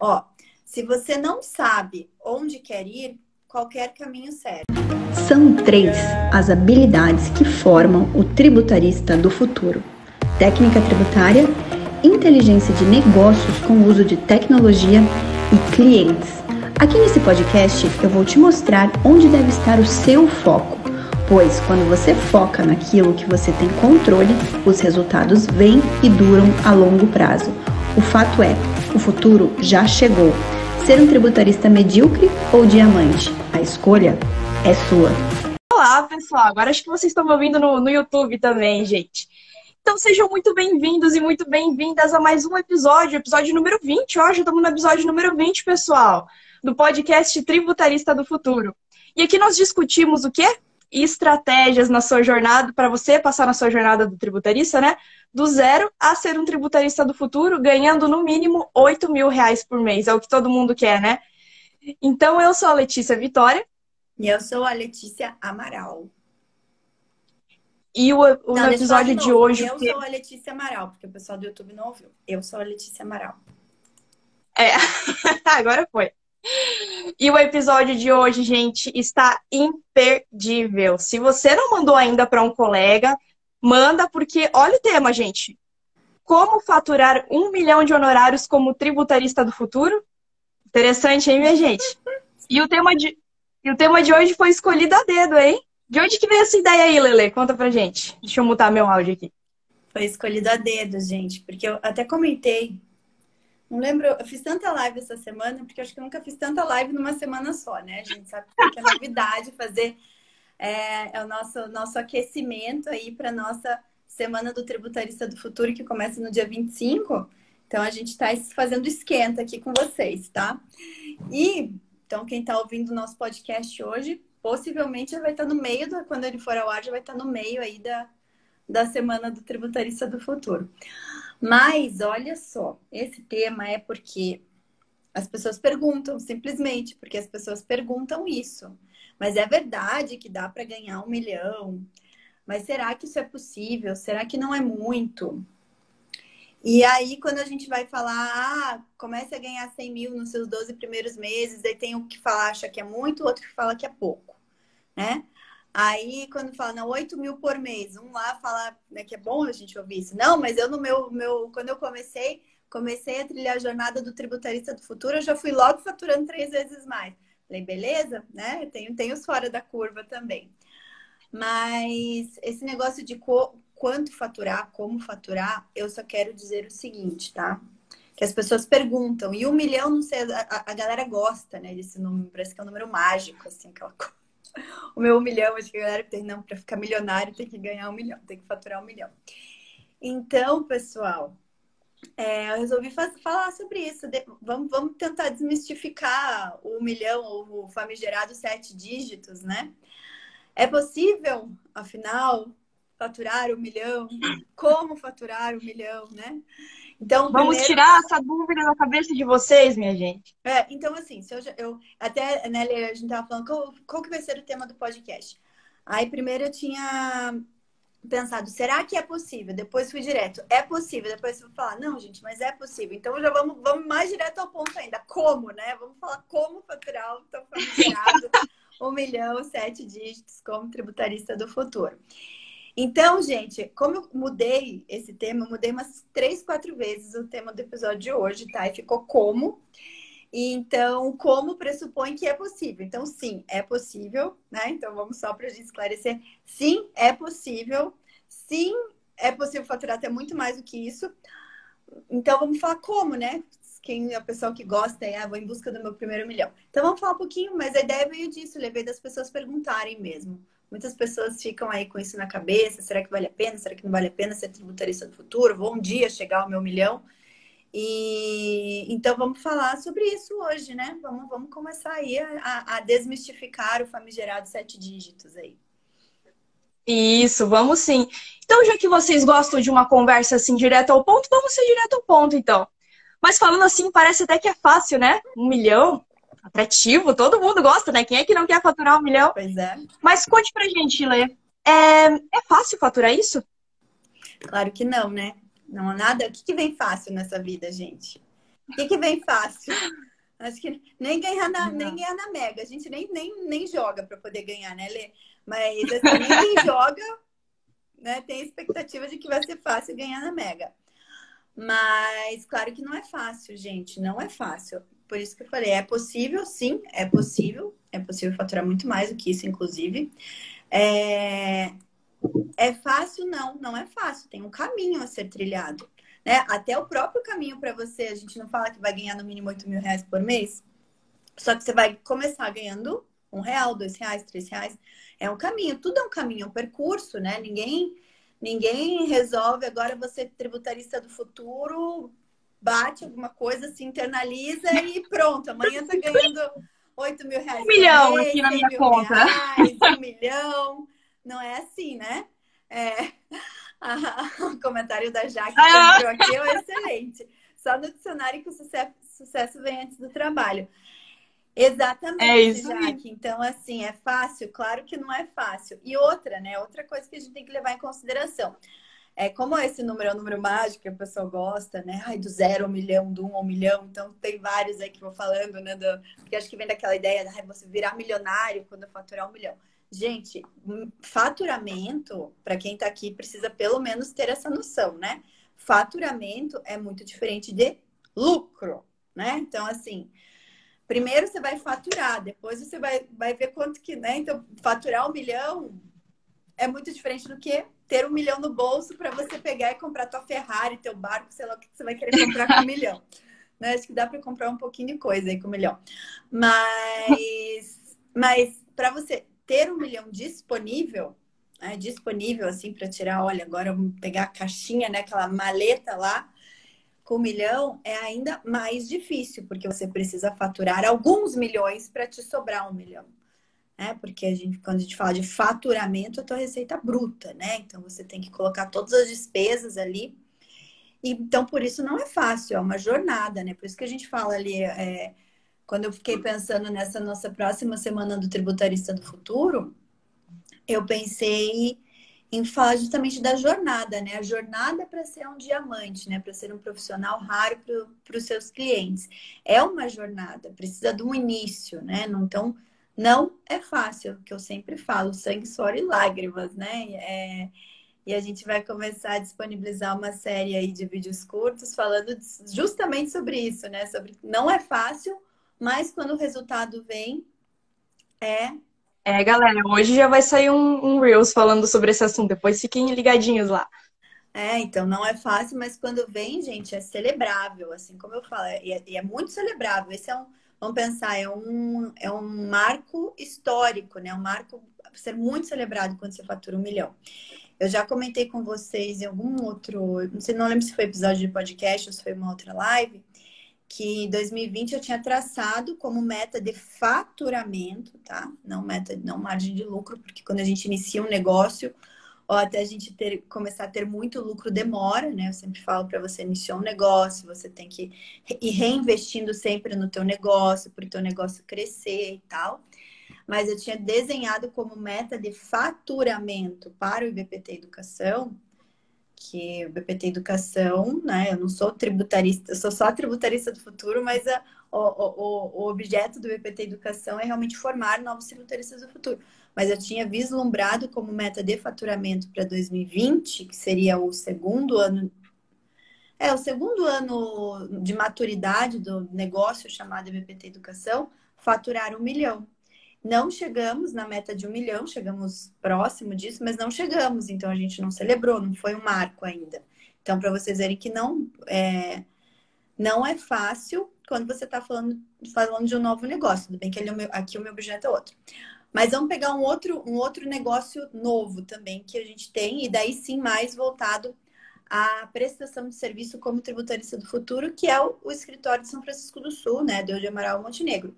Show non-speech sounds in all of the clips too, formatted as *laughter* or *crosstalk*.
Ó, se você não sabe onde quer ir, qualquer caminho serve. São três as habilidades que formam o tributarista do futuro: técnica tributária, inteligência de negócios com o uso de tecnologia e clientes. Aqui nesse podcast eu vou te mostrar onde deve estar o seu foco, pois quando você foca naquilo que você tem controle, os resultados vêm e duram a longo prazo. O fato é, o futuro já chegou. Ser um tributarista medíocre ou diamante? A escolha é sua. Olá, pessoal. Agora acho que vocês estão me ouvindo no, no YouTube também, gente. Então sejam muito bem-vindos e muito bem-vindas a mais um episódio, episódio número 20. Hoje estamos no episódio número 20, pessoal, do podcast Tributarista do Futuro. E aqui nós discutimos o quê? Estratégias na sua jornada, para você passar na sua jornada do tributarista, né? do zero a ser um tributarista do futuro, ganhando no mínimo 8 mil reais por mês. É o que todo mundo quer, né? Então, eu sou a Letícia Vitória. E eu sou a Letícia Amaral. E o, o não, episódio de, de, hoje. Eu sou a Letícia Amaral, porque o pessoal do YouTube não ouviu. Eu sou a Letícia Amaral. É, *laughs* agora foi. E o episódio de hoje, gente, está imperdível. Se você não mandou ainda para um colega, Manda, porque olha o tema, gente. Como faturar um milhão de honorários como tributarista do futuro? Interessante, hein, minha gente? E o tema de, e o tema de hoje foi escolhido a dedo, hein? De onde que veio essa ideia aí, Lele? Conta pra gente. Deixa eu mutar meu áudio aqui. Foi escolhido a dedo, gente, porque eu até comentei. Não lembro, eu fiz tanta live essa semana, porque acho que eu nunca fiz tanta live numa semana só, né? A gente sabe que é novidade fazer é, é o nosso, nosso aquecimento aí para nossa Semana do Tributarista do Futuro, que começa no dia 25. Então, a gente está fazendo esquenta aqui com vocês, tá? E, então, quem está ouvindo o nosso podcast hoje, possivelmente já vai estar tá no meio, da, quando ele for ao ar, já vai estar tá no meio aí da, da Semana do Tributarista do Futuro. Mas, olha só, esse tema é porque as pessoas perguntam, simplesmente, porque as pessoas perguntam isso. Mas é verdade que dá para ganhar um milhão. Mas será que isso é possível? Será que não é muito? E aí, quando a gente vai falar, ah, comece a ganhar 100 mil nos seus 12 primeiros meses, aí tem o que fala, acha que é muito, outro que fala que é pouco, né? Aí, quando fala, não, 8 mil por mês, um lá fala né, que é bom a gente ouvir isso. Não, mas eu no meu, meu quando eu comecei, comecei a trilhar a jornada do tributarista do futuro, eu já fui logo faturando três vezes mais. Falei, beleza, né? Tem, tem os fora da curva também. Mas esse negócio de quanto faturar, como faturar, eu só quero dizer o seguinte, tá? Que as pessoas perguntam, e um milhão, não sei, a, a galera gosta, né, desse número, parece que é um número mágico, assim, aquela coisa. *laughs* O meu um milhão, acho que a galera tem, não, para ficar milionário tem que ganhar um milhão, tem que faturar um milhão. Então, pessoal, é, eu resolvi falar sobre isso. De, vamos, vamos tentar desmistificar o milhão ou o famigerado sete dígitos, né? É possível, afinal, faturar um milhão? Como faturar um milhão, né? Então, vamos primeiro... tirar essa dúvida da cabeça de vocês, minha gente. É, então assim, se eu, eu até né, a gente tava falando qual, qual que vai ser o tema do podcast. Aí primeiro eu tinha pensado, será que é possível? Depois fui direto, é possível. Depois vou falar, não, gente, mas é possível. Então já vamos, vamos mais direto ao ponto ainda. Como, né? Vamos falar como faturar o tão familiado *laughs* um milhão, sete dígitos como tributarista do futuro. Então, gente, como eu mudei esse tema, mudei umas três, quatro vezes o tema do episódio de hoje, tá? E ficou como. Então, como pressupõe que é possível? Então, sim, é possível, né? Então, vamos só para a gente esclarecer. Sim, é possível. Sim, é possível faturar até muito mais do que isso. Então, vamos falar como, né? Quem é a pessoa que gosta é, ah, vou em busca do meu primeiro milhão. Então, vamos falar um pouquinho, mas a ideia veio disso, levei das pessoas perguntarem mesmo. Muitas pessoas ficam aí com isso na cabeça: será que vale a pena? Será que não vale a pena ser tributarista do futuro? Vou um dia chegar ao meu milhão? E então vamos falar sobre isso hoje, né? Vamos, vamos começar aí a, a desmistificar o famigerado sete dígitos aí. Isso, vamos sim. Então, já que vocês gostam de uma conversa assim direto ao ponto, vamos ser direto ao ponto, então. Mas falando assim, parece até que é fácil, né? Um milhão, atrativo, todo mundo gosta, né? Quem é que não quer faturar um milhão? Pois é. Mas conte pra gente, Lê. É, é fácil faturar isso? Claro que não, né? Não há nada. O que, que vem fácil nessa vida, gente? O que, que vem fácil? Acho que nem ganhar na, nem ganhar na Mega. A gente nem, nem, nem joga para poder ganhar, né, Lê? Mas assim, nem quem *laughs* joga né, tem a expectativa de que vai ser fácil ganhar na Mega. Mas claro que não é fácil, gente. Não é fácil. Por isso que eu falei, é possível, sim, é possível. É possível faturar muito mais do que isso, inclusive. É, é fácil? Não, não é fácil. Tem um caminho a ser trilhado. Né? Até o próprio caminho para você, a gente não fala que vai ganhar no mínimo 8 mil reais por mês. Só que você vai começar ganhando um real, dois reais, três reais. É um caminho, tudo é um caminho, é um percurso, né? Ninguém, ninguém resolve agora você tributarista do futuro, bate alguma coisa, se internaliza e pronto. Amanhã tá ganhando 8 mil reais. Um milhão mês, aqui na minha conta. Reais, um milhão. Não é assim, né? É... *laughs* o comentário da Jaque que ah. entrou aqui é excelente. Só no dicionário que o sucesso, sucesso vem antes do trabalho. Exatamente, é isso Jaque. Então, assim, é fácil? Claro que não é fácil. E outra, né? Outra coisa que a gente tem que levar em consideração. É, como esse número é um número mágico a pessoa gosta, né? Ai, do zero ao milhão, do um ao milhão. Então, tem vários aí que vou falando, né? Do, porque acho que vem daquela ideia de você virar milionário quando faturar um milhão. Gente, hum, faturamento, para quem está aqui, precisa pelo menos ter essa noção, né? Faturamento é muito diferente de lucro, né? Então, assim, primeiro você vai faturar, depois você vai, vai ver quanto que, né? Então, faturar um milhão é muito diferente do que ter um milhão no bolso para você pegar e comprar tua Ferrari, teu barco, sei lá o que você vai querer comprar com um milhão. *laughs* Né? Acho que dá para comprar um pouquinho de coisa aí com um milhão. Mas, mas para você ter um milhão disponível, né, disponível assim para tirar, olha, agora vamos pegar a caixinha, né, aquela maleta lá, com um milhão é ainda mais difícil, porque você precisa faturar alguns milhões para te sobrar um milhão. Né? Porque a gente, quando a gente fala de faturamento, é a tua receita bruta, né? Então você tem que colocar todas as despesas ali. Então, por isso não é fácil, é uma jornada, né? Por isso que a gente fala ali. É, quando eu fiquei pensando nessa nossa próxima semana do Tributarista do Futuro, eu pensei em falar justamente da jornada, né? A jornada para ser um diamante, né? Para ser um profissional raro para os seus clientes. É uma jornada, precisa de um início, né? Então, não é fácil, que eu sempre falo, sangue, suor e lágrimas, né? É... E a gente vai começar a disponibilizar uma série aí de vídeos curtos falando justamente sobre isso, né? Sobre não é fácil, mas quando o resultado vem, é. É, galera, hoje já vai sair um, um Reels falando sobre esse assunto, depois fiquem ligadinhos lá. É, então não é fácil, mas quando vem, gente, é celebrável, assim como eu falo, e é, é, muito celebrável. Esse é um, vamos pensar, é um, é um marco histórico, né? Um marco a ser muito celebrado quando você fatura um milhão. Eu já comentei com vocês em algum outro, não sei, não lembro se foi episódio de podcast ou se foi uma outra live, que 2020 eu tinha traçado como meta de faturamento, tá? Não meta, não margem de lucro, porque quando a gente inicia um negócio, ou até a gente ter, começar a ter muito lucro demora, né? Eu sempre falo para você iniciar um negócio, você tem que ir reinvestindo sempre no teu negócio, para o teu negócio crescer e tal. Mas eu tinha desenhado como meta de faturamento para o IBPT Educação que o BPT Educação, né? Eu não sou tributarista, eu sou só tributarista do futuro, mas a, o, o, o objeto do BPT Educação é realmente formar novos tributaristas do futuro. Mas eu tinha vislumbrado como meta de faturamento para 2020, que seria o segundo ano. É, o segundo ano de maturidade do negócio chamado BPT Educação, faturar um milhão. Não chegamos na meta de um milhão, chegamos próximo disso, mas não chegamos, então a gente não celebrou, não foi um marco ainda. Então, para vocês verem que não é, não é fácil quando você está falando, falando de um novo negócio. Tudo bem que ele, é aqui o meu objeto é outro. Mas vamos pegar um outro, um outro negócio novo também que a gente tem, e daí sim mais voltado à prestação de serviço como tributarista do futuro, que é o, o escritório de São Francisco do Sul, né, de Amaral Montenegro.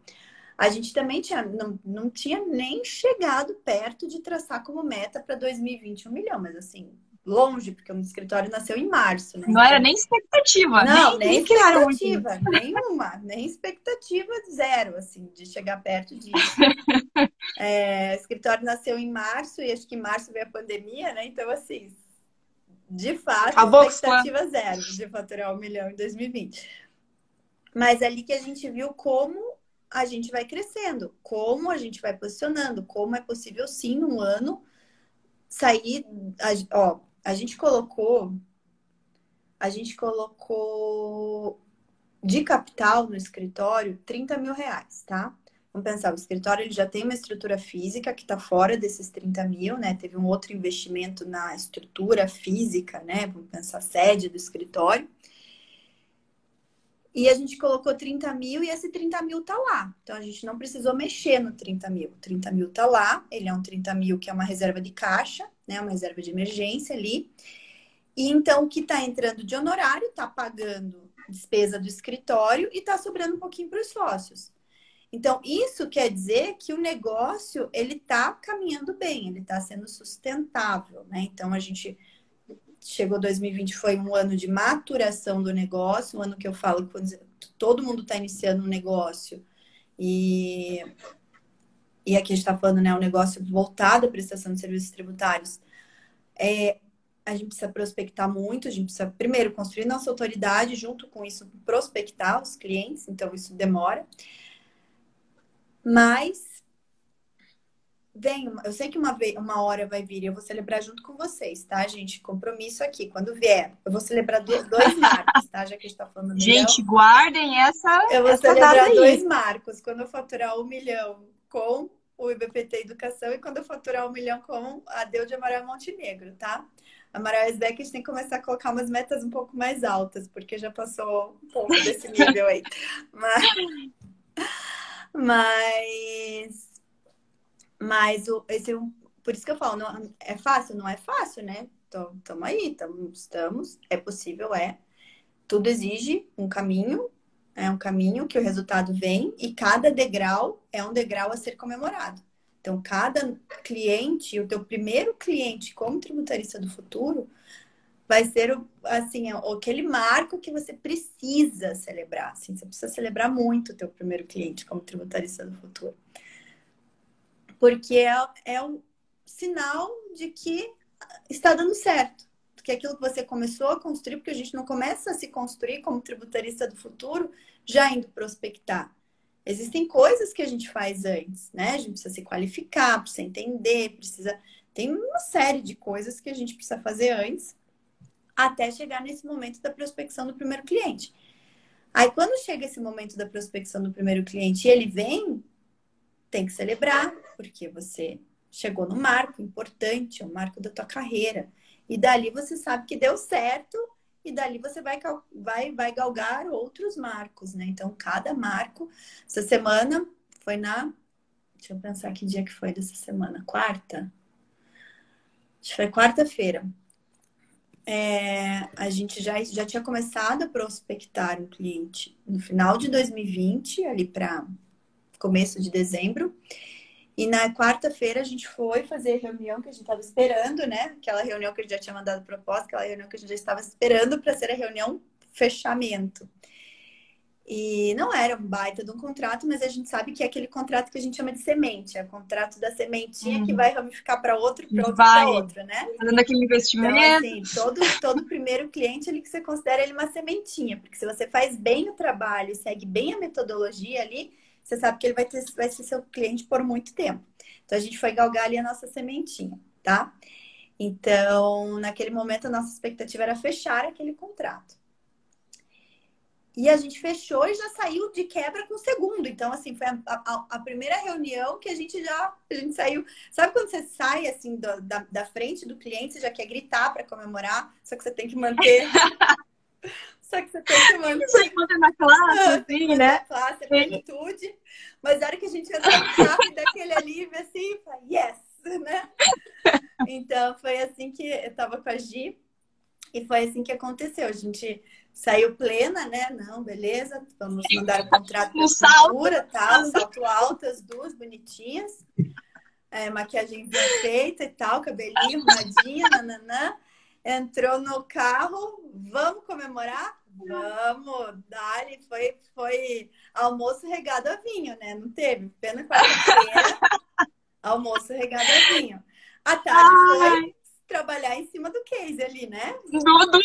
A gente também tinha, não, não tinha nem chegado perto de traçar como meta para 2020 um milhão, mas assim, longe, porque o escritório nasceu em março, né? Não então, era nem expectativa. Não, nem, nem expectativa, nenhuma, nem expectativa zero, assim, de chegar perto disso. *laughs* é, o escritório nasceu em março e acho que em março veio a pandemia, né? Então, assim, de fato, a expectativa zero de faturar um milhão em 2020. Mas ali que a gente viu como a gente vai crescendo, como a gente vai posicionando, como é possível sim um ano sair. Ó, a gente colocou. A gente colocou de capital no escritório 30 mil reais, tá? Vamos pensar, o escritório ele já tem uma estrutura física que está fora desses 30 mil, né? Teve um outro investimento na estrutura física, né? Vamos pensar, sede do escritório. E a gente colocou 30 mil e esse 30 mil tá lá. Então a gente não precisou mexer no 30 mil. O 30 mil tá lá, ele é um 30 mil que é uma reserva de caixa, né? Uma reserva de emergência ali. E então o que tá entrando de honorário tá pagando despesa do escritório e tá sobrando um pouquinho para os sócios. Então, isso quer dizer que o negócio ele está caminhando bem, ele está sendo sustentável, né? Então, a gente chegou 2020 foi um ano de maturação do negócio, um ano que eu falo quando todo mundo está iniciando um negócio e e aqui a gente está falando, né, um negócio voltado à prestação de serviços tributários. É, a gente precisa prospectar muito, a gente precisa primeiro construir nossa autoridade, junto com isso prospectar os clientes, então isso demora. Mas Vem, eu sei que uma, uma hora vai vir e eu vou celebrar junto com vocês, tá, gente? Compromisso aqui. Quando vier, eu vou celebrar dois, dois marcos, tá? Já que a gente tá falando. Gente, milhão, guardem essa. Eu vou essa celebrar dois marcos. Quando eu faturar um milhão com o IBPT Educação e quando eu faturar um milhão com a Deu de Amaral Montenegro, tá? Amaral Sbeck, a gente tem que começar a colocar umas metas um pouco mais altas, porque já passou um pouco desse *laughs* nível aí. Mas. Mas mas o, esse, é por isso que eu falo, não, é fácil? Não é fácil, né? Então, estamos aí, tamo, estamos, é possível, é. Tudo exige um caminho, é um caminho que o resultado vem e cada degrau é um degrau a ser comemorado. Então, cada cliente, o teu primeiro cliente como tributarista do futuro, vai ser assim, aquele marco que você precisa celebrar. Assim, você precisa celebrar muito o teu primeiro cliente como tributarista do futuro porque é, é um sinal de que está dando certo. Porque aquilo que você começou a construir, porque a gente não começa a se construir como tributarista do futuro já indo prospectar. Existem coisas que a gente faz antes, né? A gente precisa se qualificar, precisa entender, precisa. Tem uma série de coisas que a gente precisa fazer antes até chegar nesse momento da prospecção do primeiro cliente. Aí, quando chega esse momento da prospecção do primeiro cliente e ele vem, tem que celebrar, porque você chegou no marco importante, é um marco da tua carreira. E dali você sabe que deu certo e dali você vai, vai, vai galgar outros marcos, né? Então, cada marco, essa semana foi na. Deixa eu pensar que dia que foi dessa semana. Quarta? Acho que foi quarta-feira. É, a gente já, já tinha começado a prospectar um cliente no final de 2020, ali para começo de dezembro. E na quarta-feira a gente foi fazer a reunião que a gente estava esperando, né? Aquela reunião que a gente já tinha mandado proposta, aquela reunião que a gente já estava esperando para ser a reunião fechamento. E não era um baita de um contrato, mas a gente sabe que é aquele contrato que a gente chama de semente, é o contrato da sementinha uhum. que vai ramificar para outro, para outro, para outro, né? Fazendo aquele investimento. Então, assim, todo, todo primeiro cliente ali que você considera ele uma sementinha, porque se você faz bem o trabalho, segue bem a metodologia ali, você sabe que ele vai, ter, vai ser seu cliente por muito tempo. Então, a gente foi galgar ali a nossa sementinha, tá? Então, naquele momento, a nossa expectativa era fechar aquele contrato. E a gente fechou e já saiu de quebra com o segundo. Então, assim, foi a, a, a, primeira reunião que a gente já a gente saiu. Sabe quando você sai assim do, da, da frente do cliente, você já quer gritar para comemorar, só que você tem que manter *laughs* Só que você tem que manter. Você manter na classe, assim, né? classe, a plenitude. Mas na hora que a gente entra no carro alívio assim, fala, yes, né? Então foi assim que eu tava com a Gi e foi assim que aconteceu. A gente saiu plena, né? Não, beleza, vamos mandar o contrato de cintura, tal, salto alto, as duas bonitinhas. É, maquiagem feita e tal, cabelinho arrumadinho, nananã. Entrou no carro, vamos comemorar? Vamos, Dali, foi, foi almoço regado a vinho, né? Não teve? Pena quarta-feira, *laughs* almoço regado a vinho. A tarde Ai. foi trabalhar em cima do case ali, né? Do, do, do.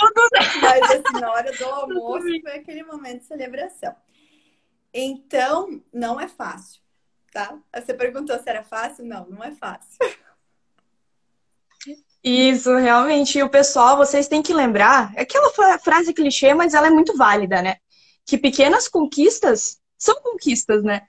Mas assim, na hora do *laughs* almoço foi aquele momento de celebração. Então, não é fácil, tá? Você perguntou se era fácil? Não, não é fácil. Isso, realmente. E o pessoal, vocês têm que lembrar, é aquela frase clichê, mas ela é muito válida, né? Que pequenas conquistas são conquistas, né?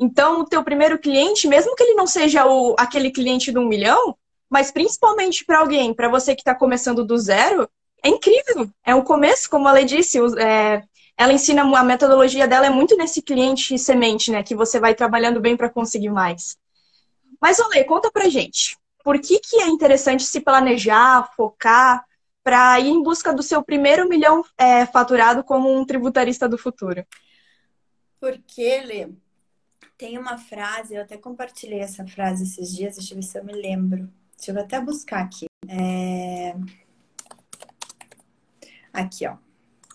Então, o teu primeiro cliente, mesmo que ele não seja o, aquele cliente de um milhão, mas principalmente para alguém, para você que está começando do zero, é incrível. É um começo, como a Lei disse, é, ela ensina, a metodologia dela é muito nesse cliente semente, né? Que você vai trabalhando bem para conseguir mais. Mas, Olê, conta pra gente. Por que, que é interessante se planejar, focar, para ir em busca do seu primeiro milhão é, faturado como um tributarista do futuro? Porque, Lê, tem uma frase, eu até compartilhei essa frase esses dias, deixa eu ver se eu me lembro. Deixa eu até buscar aqui. É... Aqui, ó.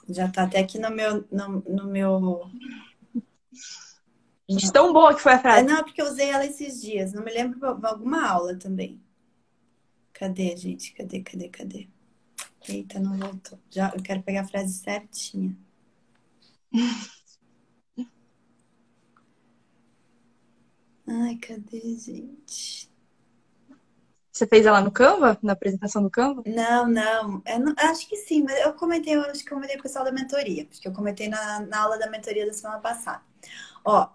Já tá até aqui no meu. No, no meu... Não. Tão boa que foi a frase. É, não, porque eu usei ela esses dias. Não me lembro de alguma aula também. Cadê, gente? Cadê, cadê, cadê? Eita, não voltou. Já, eu quero pegar a frase certinha. Ai, cadê, gente? Você fez ela no Canva? Na apresentação do Canva? Não, não. Não acho que sim, mas eu comentei, eu acho que eu comentei com o pessoal da mentoria, porque eu comentei na, na aula da mentoria da semana passada. Ó,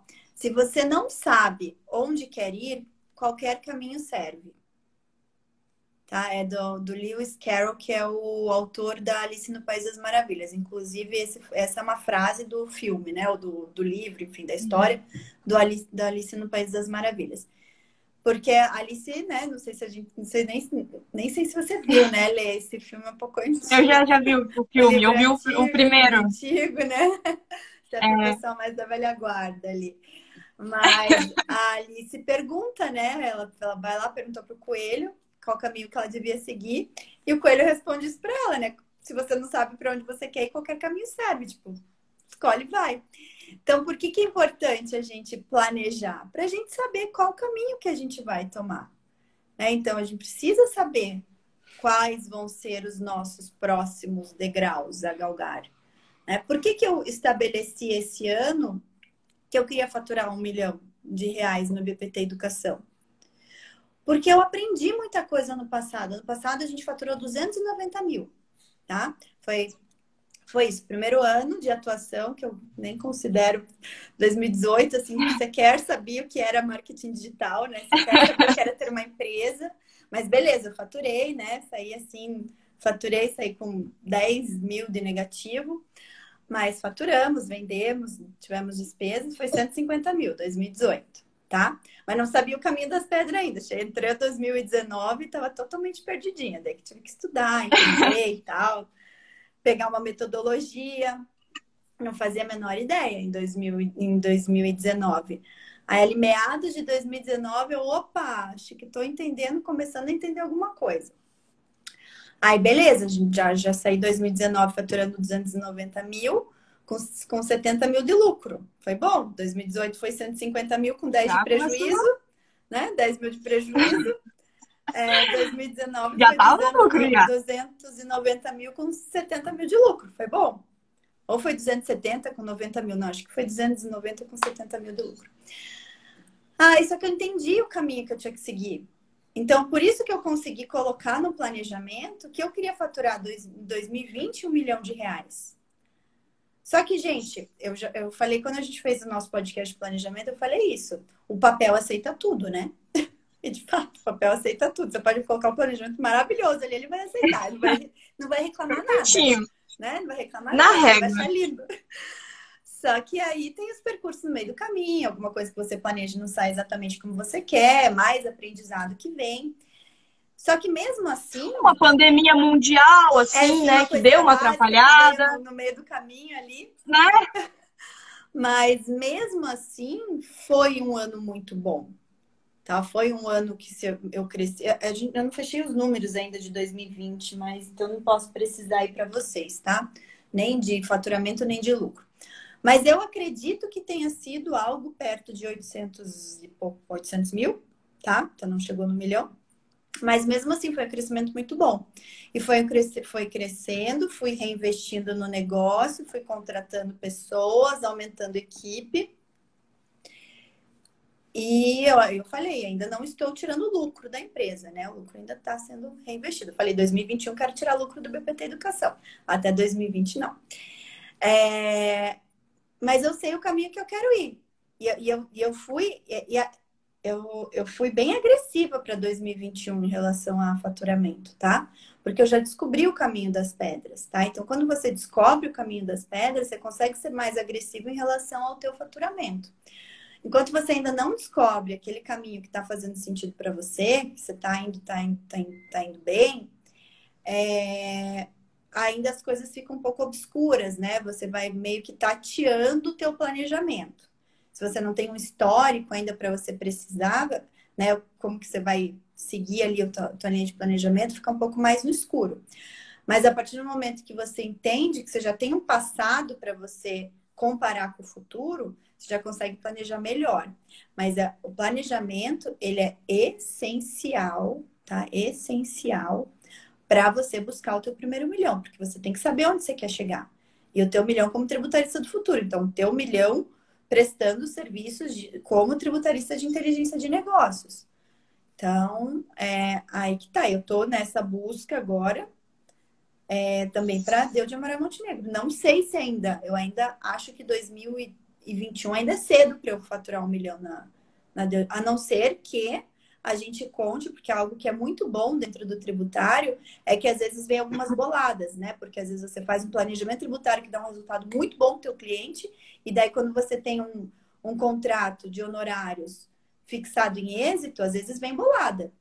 se você não sabe onde quer ir, qualquer caminho serve. Tá? É do, do Lewis Carroll, que é o autor da Alice no País das Maravilhas. Inclusive, esse, essa é uma frase do filme, né? Ou do, do livro, enfim, da história uhum. do Alice, da Alice no País das Maravilhas. Porque a Alice, né? Não sei se a gente. Não sei nem, nem sei se você viu, né, Lê? Esse filme é um pouco antigo. Eu já, já vi o filme, eu vi o, antigo, o primeiro. Antigo, né? *laughs* Você é, é. pessoal mais da velha guarda ali. Mas a Alice pergunta, né? Ela, ela vai lá, perguntou pro coelho qual caminho que ela devia seguir. E o coelho responde isso pra ela, né? Se você não sabe para onde você quer ir, qualquer caminho serve. Tipo, escolhe e vai. Então, por que, que é importante a gente planejar? Para a gente saber qual caminho que a gente vai tomar. Né? Então, a gente precisa saber quais vão ser os nossos próximos degraus a galgar. Né? Por que, que eu estabeleci esse ano que eu queria faturar um milhão de reais no BPT Educação? Porque eu aprendi muita coisa no passado. No passado, a gente faturou 290 mil, tá? Foi foi isso, primeiro ano de atuação, que eu nem considero 2018, assim, você quer saber o que era marketing digital, né? Você quer saber o que era ter uma empresa, mas beleza, eu faturei, né? Saí assim, faturei, saí com 10 mil de negativo, mas faturamos, vendemos, tivemos despesas, foi 150 mil, 2018, tá? Mas não sabia o caminho das pedras ainda. Entrei em 2019 e estava totalmente perdidinha, daí que tive que estudar, entender e tal pegar uma metodologia. Não fazia a menor ideia em, 2000, em 2019. Aí, ali, meados de 2019, eu, opa, acho que estou entendendo, começando a entender alguma coisa. Aí, beleza, já, já saí 2019 faturando 290 mil, com, com 70 mil de lucro. Foi bom. 2018 foi 150 mil com 10 de ah, prejuízo, né? 10 mil de prejuízo. É, 2019 já estava no lucro, já. 290 mil com 70 mil de lucro. Foi bom? Ou foi 270 com 90 mil? Não, acho que foi 290 com 70 mil de lucro. Ah, isso é que eu entendi o caminho que eu tinha que seguir. Então, por isso que eu consegui colocar no planejamento que eu queria faturar em 2020 um milhão de reais. Só que, gente, eu, já, eu falei quando a gente fez o nosso podcast de planejamento, eu falei isso. O papel aceita tudo, né? *laughs* E de fato, o papel aceita tudo. Você pode colocar um planejamento maravilhoso ali, ele vai aceitar, ele vai, não vai reclamar nada. Né? Não vai reclamar Na nada, regra. vai lindo. Só que aí tem os percursos no meio do caminho, alguma coisa que você planeja não sai exatamente como você quer, mais aprendizado que vem. Só que mesmo assim. Uma pandemia mundial, assim, é, né? Que deu uma atrapalhada. No, no meio do caminho ali. Né? *laughs* Mas mesmo assim, foi um ano muito bom. Tá? Foi um ano que eu cresci. Eu não fechei os números ainda de 2020, mas então não posso precisar ir para vocês, tá? Nem de faturamento, nem de lucro. Mas eu acredito que tenha sido algo perto de 800 e pouco, 800 mil, tá? Então não chegou no milhão. Mas mesmo assim foi um crescimento muito bom. E foi, foi crescendo, fui reinvestindo no negócio, fui contratando pessoas, aumentando equipe, eu, eu falei, ainda não estou tirando lucro da empresa, né? O lucro ainda está sendo reinvestido. Eu falei, 2021 quero tirar lucro do BPT Educação. Até 2020, não. É, mas eu sei o caminho que eu quero ir. E, e eu, e eu fui. E, e eu, eu fui bem agressiva para 2021 em relação a faturamento, tá? Porque eu já descobri o caminho das pedras, tá? Então, quando você descobre o caminho das pedras, você consegue ser mais agressivo em relação ao teu faturamento. Enquanto você ainda não descobre aquele caminho que está fazendo sentido para você, que você está indo, está indo, tá indo, tá indo bem, é... ainda as coisas ficam um pouco obscuras, né? Você vai meio que tateando o teu planejamento. Se você não tem um histórico ainda para você precisar, né? Como que você vai seguir ali a tua linha de planejamento, fica um pouco mais no escuro. Mas a partir do momento que você entende que você já tem um passado para você comparar com o futuro, você já consegue planejar melhor. Mas a, o planejamento, ele é essencial, tá? Essencial para você buscar o teu primeiro milhão, porque você tem que saber onde você quer chegar. E o teu milhão como tributarista do futuro. Então, o teu milhão prestando serviços de, como tributarista de inteligência de negócios. Então, é aí que tá. Eu tô nessa busca agora é, também para Deus de Amaral Montenegro. Não sei se ainda, eu ainda acho que 2021 ainda é cedo para eu faturar um milhão na, na Deus, a não ser que a gente conte, porque é algo que é muito bom dentro do tributário, é que às vezes vem algumas *laughs* boladas, né? Porque às vezes você faz um planejamento tributário que dá um resultado muito bom para o teu cliente, e daí quando você tem um, um contrato de honorários fixado em êxito, às vezes vem bolada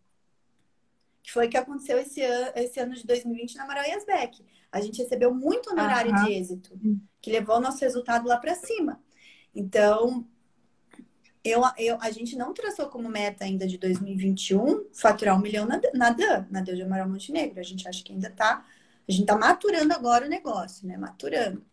que foi o que aconteceu esse, an esse ano de 2020 na Amaral Yasbeck. A gente recebeu muito honorário uhum. de êxito, que levou o nosso resultado lá para cima. Então, eu, eu, a gente não traçou como meta ainda de 2021 faturar um milhão na, na DAN, na DAN de Amaral Montenegro. A gente acha que ainda está. A gente está maturando agora o negócio, né? Maturando.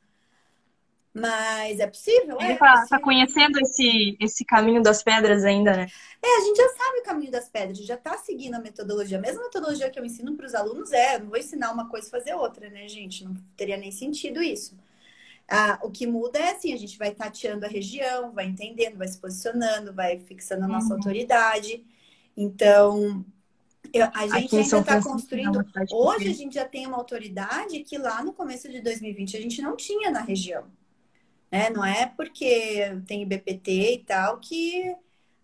Mas é possível? Ele é, tá, tá, conhecendo esse, esse caminho das pedras ainda, né? É, a gente já sabe o caminho das pedras, já tá seguindo a metodologia. A mesma metodologia que eu ensino para os alunos é, não vou ensinar uma coisa e fazer outra, né, gente? Não teria nem sentido isso. Ah, o que muda é assim, a gente vai tateando a região, vai entendendo, vai se posicionando, vai fixando a nossa uhum. autoridade. Então, eu, a gente ainda está construindo. Hoje a gente já tem uma autoridade que lá no começo de 2020 a gente não tinha na região. Né? Não é porque tem BPT e tal que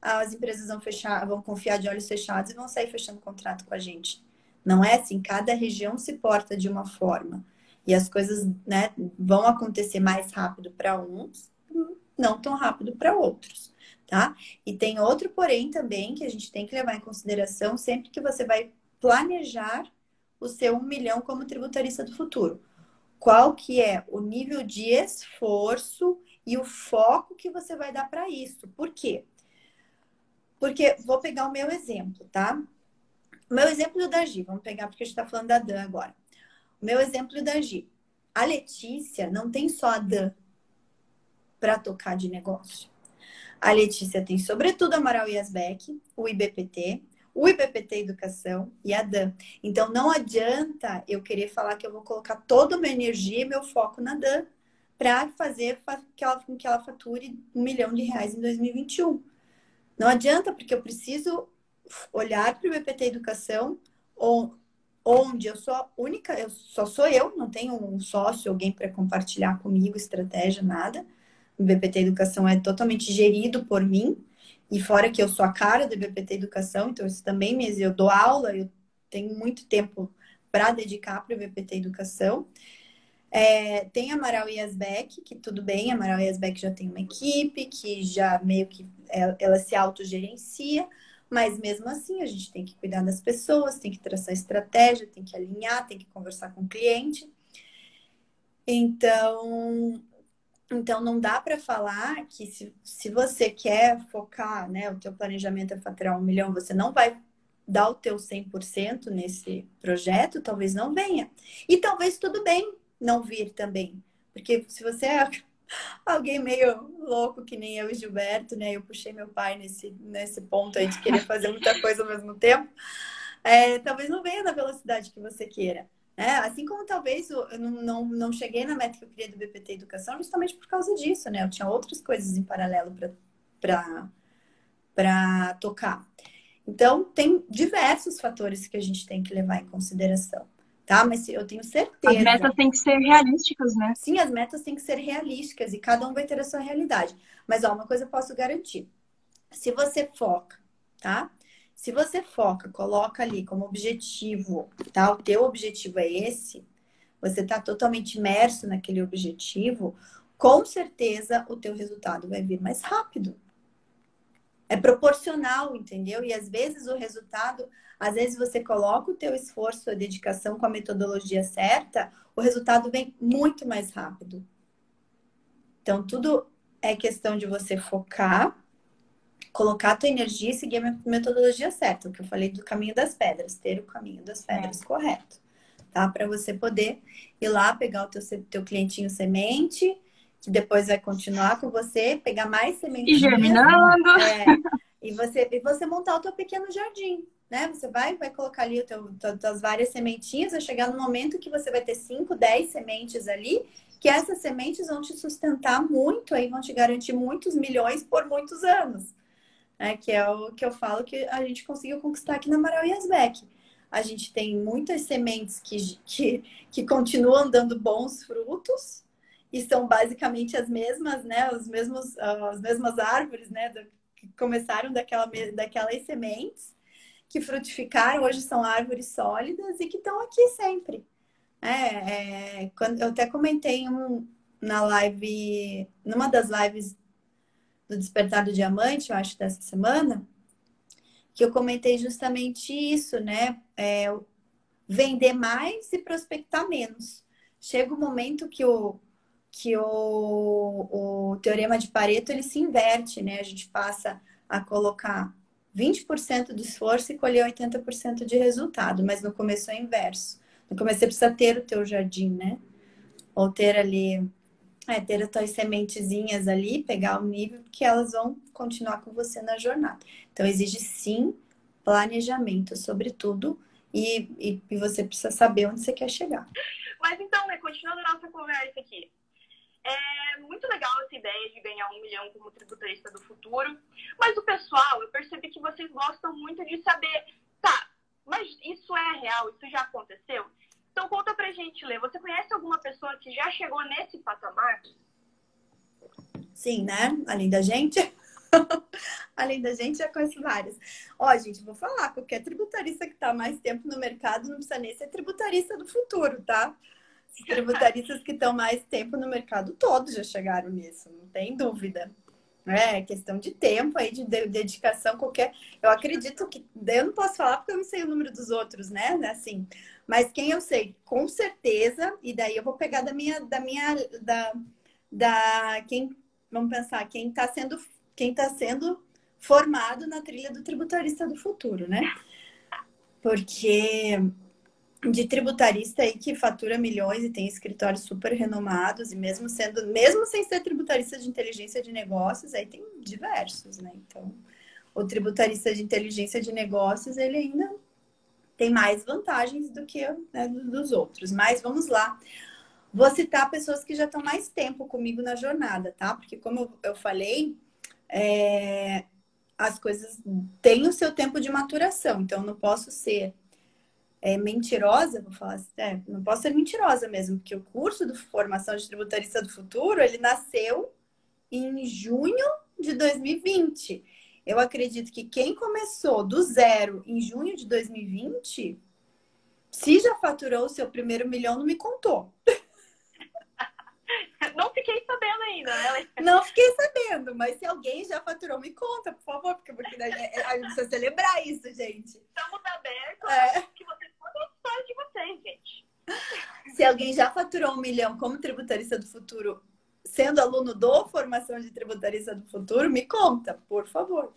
as empresas vão fechar, vão confiar de olhos fechados e vão sair fechando contrato com a gente. Não é assim, cada região se porta de uma forma. E as coisas né, vão acontecer mais rápido para uns, não tão rápido para outros, tá? E tem outro porém também que a gente tem que levar em consideração sempre que você vai planejar o seu um milhão como tributarista do futuro qual que é o nível de esforço e o foco que você vai dar para isso. Por quê? Porque vou pegar o meu exemplo, tá? O meu exemplo do Dargi, vamos pegar porque a gente está falando da Dan agora. Meu exemplo do Dargi. A Letícia não tem só a Dan para tocar de negócio. A Letícia tem, sobretudo, a Amaral Yasbeck, o IBPT, o IBPT Educação e a DAN. Então, não adianta eu querer falar que eu vou colocar toda a minha energia e meu foco na DAN para fazer que ela, que ela fature um milhão de reais em 2021. Não adianta, porque eu preciso olhar para o IBPT Educação, onde eu sou única, eu só sou eu, não tenho um sócio, alguém para compartilhar comigo estratégia, nada. O BPT Educação é totalmente gerido por mim. E fora que eu sou a cara do BPT Educação, então isso também me eu dou aula, eu tenho muito tempo para dedicar para o BPT Educação. É, tem Amaral Yasbeck, que tudo bem, Amaral Yasbeck já tem uma equipe que já meio que ela, ela se autogerencia, mas mesmo assim a gente tem que cuidar das pessoas, tem que traçar estratégia, tem que alinhar, tem que conversar com o cliente. Então, então, não dá para falar que se, se você quer focar, né, o teu planejamento é faturar um milhão, você não vai dar o teu 100% nesse projeto, talvez não venha. E talvez tudo bem não vir também. Porque se você alguém meio louco, que nem eu e Gilberto, né, eu puxei meu pai nesse, nesse ponto aí de querer fazer muita coisa ao mesmo tempo, é, talvez não venha na velocidade que você queira. É, assim como talvez eu não, não, não cheguei na meta que eu queria do BPT Educação justamente por causa disso, né? Eu tinha outras coisas em paralelo para para tocar. Então, tem diversos fatores que a gente tem que levar em consideração, tá? Mas eu tenho certeza. As metas têm que ser realísticas, né? Sim, as metas têm que ser realísticas e cada um vai ter a sua realidade. Mas, ó, uma coisa eu posso garantir: se você foca, tá? Se você foca, coloca ali como objetivo, tá? O teu objetivo é esse, você está totalmente imerso naquele objetivo, com certeza o teu resultado vai vir mais rápido é proporcional, entendeu? E às vezes o resultado, às vezes você coloca o teu esforço, a dedicação com a metodologia certa, o resultado vem muito mais rápido. Então tudo é questão de você focar, colocar a tua energia e seguir a metodologia certa, o que eu falei do caminho das pedras, ter o caminho das pedras é. correto, tá? Para você poder ir lá pegar o teu, teu clientinho semente, que depois vai continuar com você, pegar mais sementes. E germinando. É, e, você, e você montar o teu pequeno jardim, né? Você vai, vai colocar ali teu, tuas várias sementinhas, vai chegar no momento que você vai ter 5, 10 sementes ali, que essas sementes vão te sustentar muito, aí vão te garantir muitos milhões por muitos anos. Né? Que é o que eu falo que a gente conseguiu conquistar aqui na Amaral Yasbeck. A gente tem muitas sementes que, que, que continuam dando bons frutos, e são basicamente as mesmas, né? Os mesmos, as mesmas árvores, né? Que começaram daquela, daquelas sementes que frutificaram, hoje são árvores sólidas e que estão aqui sempre. É, é, quando, eu até comentei um, na live, numa das lives do Despertar do Diamante, eu acho, dessa semana, que eu comentei justamente isso, né? É, vender mais e prospectar menos. Chega o um momento que o, que o, o teorema de Pareto ele se inverte, né? A gente passa a colocar 20% do esforço e colher 80% de resultado, mas no começo é inverso. No começo você precisa ter o teu jardim, né? Ou ter ali, é, ter as tuas sementezinhas ali, pegar o nível que elas vão continuar com você na jornada. Então exige sim planejamento, sobretudo, e, e, e você precisa saber onde você quer chegar. Mas então, né, continuando a nossa conversa aqui, é muito legal essa ideia de ganhar um milhão como tributarista do futuro. Mas o pessoal, eu percebi que vocês gostam muito de saber, tá, mas isso é real, isso já aconteceu? Então conta pra gente, Lê, você conhece alguma pessoa que já chegou nesse patamar? Sim, né? Além da gente. *laughs* Além da gente, já conheço várias. Ó, gente, vou falar, qualquer tributarista que está mais tempo no mercado não precisa nem ser tributarista do futuro, tá? Os tributaristas que estão mais tempo no mercado, todos já chegaram nisso, não tem dúvida. É questão de tempo aí, de dedicação, qualquer. Eu acredito que. Eu não posso falar porque eu não sei o número dos outros, né? Assim. Mas quem eu sei, com certeza, e daí eu vou pegar da minha. Da minha da, da quem. Vamos pensar, quem está sendo, quem tá sendo formado na trilha do tributarista do futuro, né? Porque de tributarista aí que fatura milhões e tem escritórios super renomados e mesmo sendo, mesmo sem ser tributarista de inteligência de negócios, aí tem diversos, né? Então, o tributarista de inteligência de negócios, ele ainda tem mais vantagens do que né, dos outros. Mas vamos lá. Vou citar pessoas que já estão mais tempo comigo na jornada, tá? Porque como eu falei, é, as coisas têm o seu tempo de maturação. Então, não posso ser é, mentirosa, vou falar assim, é, não posso ser mentirosa mesmo, porque o curso de formação de tributarista do futuro, ele nasceu em junho de 2020. Eu acredito que quem começou do zero em junho de 2020, se já faturou o seu primeiro milhão, não me contou. *laughs* Não fiquei sabendo ainda, né? Não fiquei sabendo, mas se alguém já faturou, me conta, por favor, porque, porque a gente precisa celebrar isso, gente. Estamos abertos é. que vocês de vocês, gente. Se alguém já faturou um milhão como tributarista do futuro, sendo aluno do Formação de Tributarista do Futuro, me conta, por favor.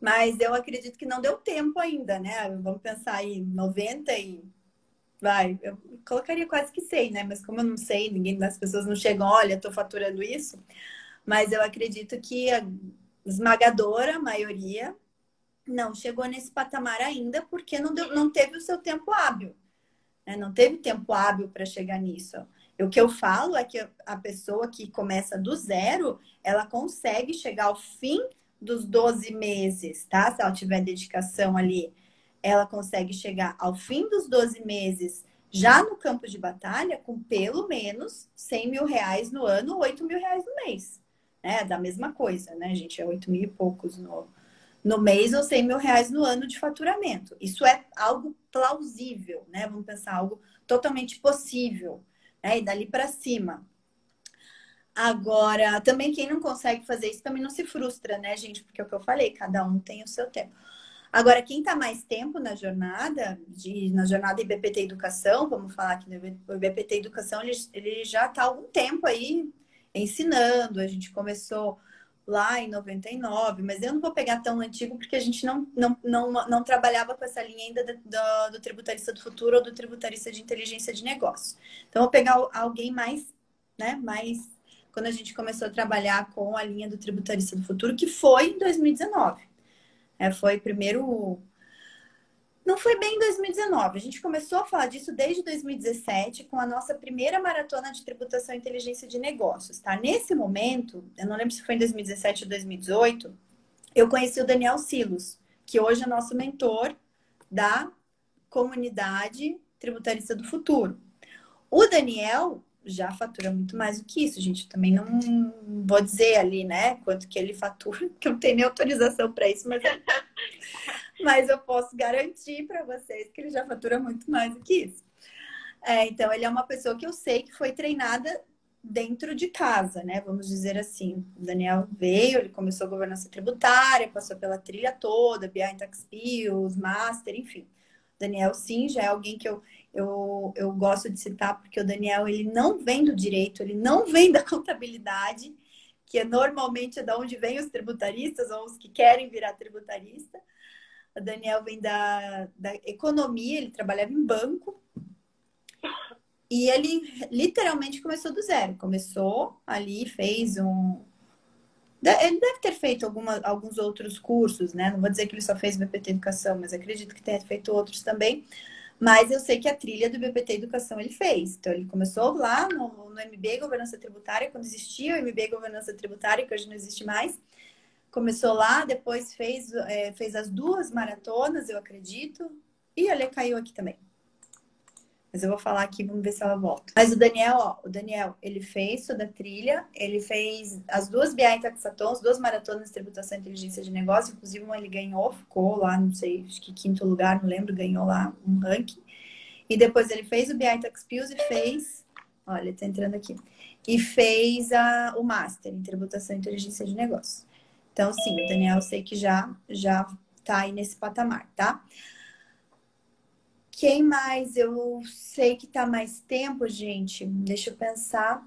Mas eu acredito que não deu tempo ainda, né? Vamos pensar aí, 90 e. Vai, eu colocaria quase que 100, né? Mas como eu não sei, ninguém das pessoas não chegam, olha, tô faturando isso. Mas eu acredito que a esmagadora maioria não chegou nesse patamar ainda porque não, deu, não teve o seu tempo hábil. Né? Não teve tempo hábil para chegar nisso. O que eu falo é que a pessoa que começa do zero, ela consegue chegar ao fim dos 12 meses, tá? Se ela tiver dedicação ali, ela consegue chegar ao fim dos 12 meses já no campo de batalha com pelo menos 100 mil reais no ano, 8 mil reais no mês. É da mesma coisa, né, gente? É 8 mil e poucos no, no mês ou 100 mil reais no ano de faturamento. Isso é algo plausível, né? Vamos pensar algo totalmente possível, né? E dali para cima. Agora, também quem não consegue fazer isso também não se frustra, né, gente? Porque é o que eu falei, cada um tem o seu tempo. Agora, quem está mais tempo na jornada, de, na jornada IBPT Educação, vamos falar aqui do IBPT Educação, ele, ele já está há algum tempo aí ensinando. A gente começou lá em 99, mas eu não vou pegar tão antigo porque a gente não, não, não, não trabalhava com essa linha ainda do, do, tributarista do futuro ou do tributarista de inteligência de negócio. Então, vou pegar alguém mais, né, mais quando a gente começou a trabalhar com a linha do tributarista do futuro, que foi em 2019. É, foi primeiro. Não foi bem em 2019. A gente começou a falar disso desde 2017 com a nossa primeira maratona de tributação e inteligência de negócios, tá? Nesse momento, eu não lembro se foi em 2017 ou 2018, eu conheci o Daniel Silos, que hoje é nosso mentor da comunidade tributarista do futuro. O Daniel já fatura muito mais do que isso, gente. também não vou dizer ali, né, quanto que ele fatura, *laughs* que eu não tenho nem autorização para isso, mas, *laughs* mas eu posso garantir para vocês que ele já fatura muito mais do que isso. É, então, ele é uma pessoa que eu sei que foi treinada dentro de casa, né? Vamos dizer assim. O Daniel veio, ele começou a governança tributária, passou pela trilha toda, BI Tax Bills, Master, enfim. Daniel, sim, já é alguém que eu, eu, eu gosto de citar, porque o Daniel, ele não vem do direito, ele não vem da *laughs* contabilidade, que é normalmente é da onde vêm os tributaristas ou os que querem virar tributarista. O Daniel vem da, da economia, ele trabalhava em banco. E ele literalmente começou do zero. Começou ali, fez um, ele deve ter feito alguma, alguns outros cursos, né? Não vou dizer que ele só fez BPT Educação, mas acredito que tenha feito outros também. Mas eu sei que a trilha do BPT Educação ele fez. Então, ele começou lá no, no MB Governança Tributária, quando existia o MB Governança Tributária, que hoje não existe mais. Começou lá, depois fez, é, fez as duas maratonas, eu acredito. E ele caiu aqui também. Mas eu vou falar aqui, vamos ver se ela volta. Mas o Daniel, ó, o Daniel, ele fez toda a trilha, ele fez as duas BI Taxatons, duas maratonas de tributação e inteligência de negócio, inclusive uma ele ganhou, ficou lá, não sei, acho que quinto lugar, não lembro, ganhou lá um ranking. E depois ele fez o BI Tax Pills e fez, olha, tá entrando aqui, e fez a, o Master em tributação e inteligência de negócio. Então, sim, o Daniel eu sei que já, já tá aí nesse patamar, tá? Quem mais? Eu sei que tá mais tempo, gente. Deixa eu pensar.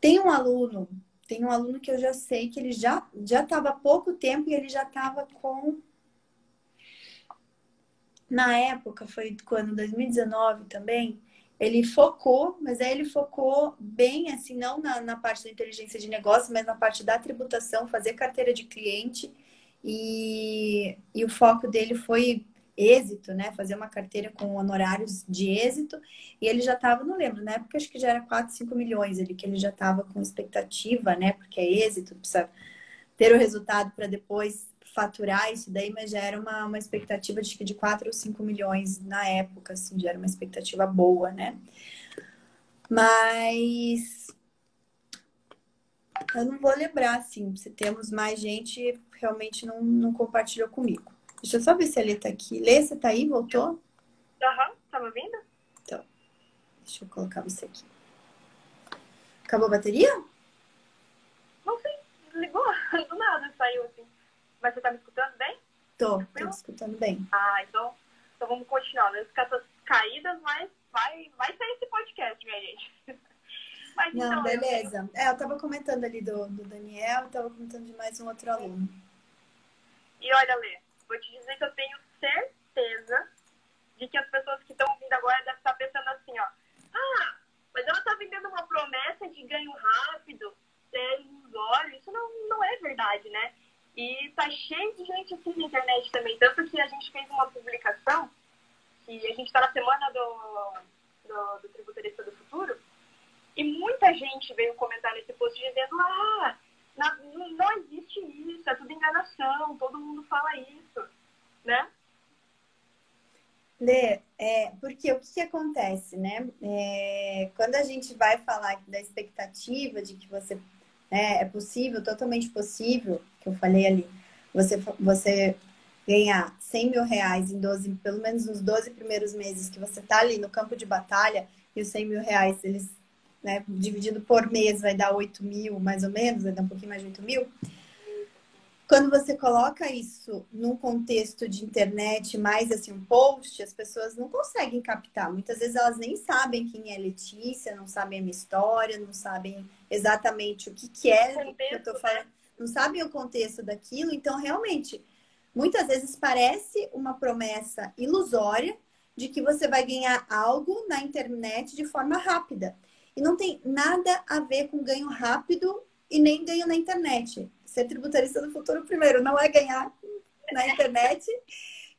Tem um aluno, tem um aluno que eu já sei que ele já já estava há pouco tempo e ele já estava com na época, foi quando 2019 também, ele focou, mas aí ele focou bem assim, não na, na parte da inteligência de negócio, mas na parte da tributação, fazer carteira de cliente. E, e o foco dele foi êxito, né? Fazer uma carteira com honorários de êxito. E ele já estava, não lembro, na época acho que já era 4, 5 milhões ali, que ele já estava com expectativa, né? Porque é êxito, precisa ter o resultado para depois faturar isso daí, mas já era uma, uma expectativa de, de 4 ou 5 milhões na época, assim, já era uma expectativa boa, né? Mas eu não vou lembrar, assim, se temos mais gente, realmente não, não compartilhou comigo. Deixa eu só ver se a Lê tá aqui. Lê, você tá aí? Voltou? Aham, uhum, tava vindo? Então, deixa eu colocar você aqui. Acabou a bateria? Não sei, desligou. *laughs* Do nada saiu assim. Mas você tá me escutando bem? Tô, tô me escutando bem. Ah, então, então vamos continuar. Vamos ficar essas caídas, mas vai, vai sair esse podcast, minha gente. *laughs* Mas, Não, então, beleza. Eu... É, eu tava comentando ali do, do Daniel, tava comentando de mais um outro aluno. E olha, Lê, vou te dizer que eu tenho certeza de que as pessoas que estão ouvindo agora devem estar pensando assim, ó. Ah, mas ela está vendendo uma promessa de ganho rápido, sério nos olhos. Isso não, não é verdade, né? E tá cheio de gente assim na internet também. Tanto que a gente fez uma publicação, que a gente está na semana do, do, do Tributarista do Futuro, e muita gente veio comentar nesse post dizendo, ah, Na, não existe isso, é tudo enganação, todo mundo fala isso, né? Lê, é, porque o que, que acontece, né? É, quando a gente vai falar da expectativa de que você né, é possível, totalmente possível, que eu falei ali, você, você ganhar 100 mil reais em 12, pelo menos nos 12 primeiros meses que você tá ali no campo de batalha, e os 100 mil reais, eles, né, dividido por mês, vai dar 8 mil, mais ou menos, vai dar um pouquinho mais de 8 mil. Quando você coloca isso num contexto de internet, mais assim, um post, as pessoas não conseguem captar. Muitas vezes elas nem sabem quem é Letícia, não sabem a minha história, não sabem exatamente o que, que é o que eu tô falando, não sabem o contexto daquilo. Então, realmente, muitas vezes parece uma promessa ilusória de que você vai ganhar algo na internet de forma rápida. E não tem nada a ver com ganho rápido e nem ganho na internet ser tributarista do futuro, primeiro, não é ganhar na internet.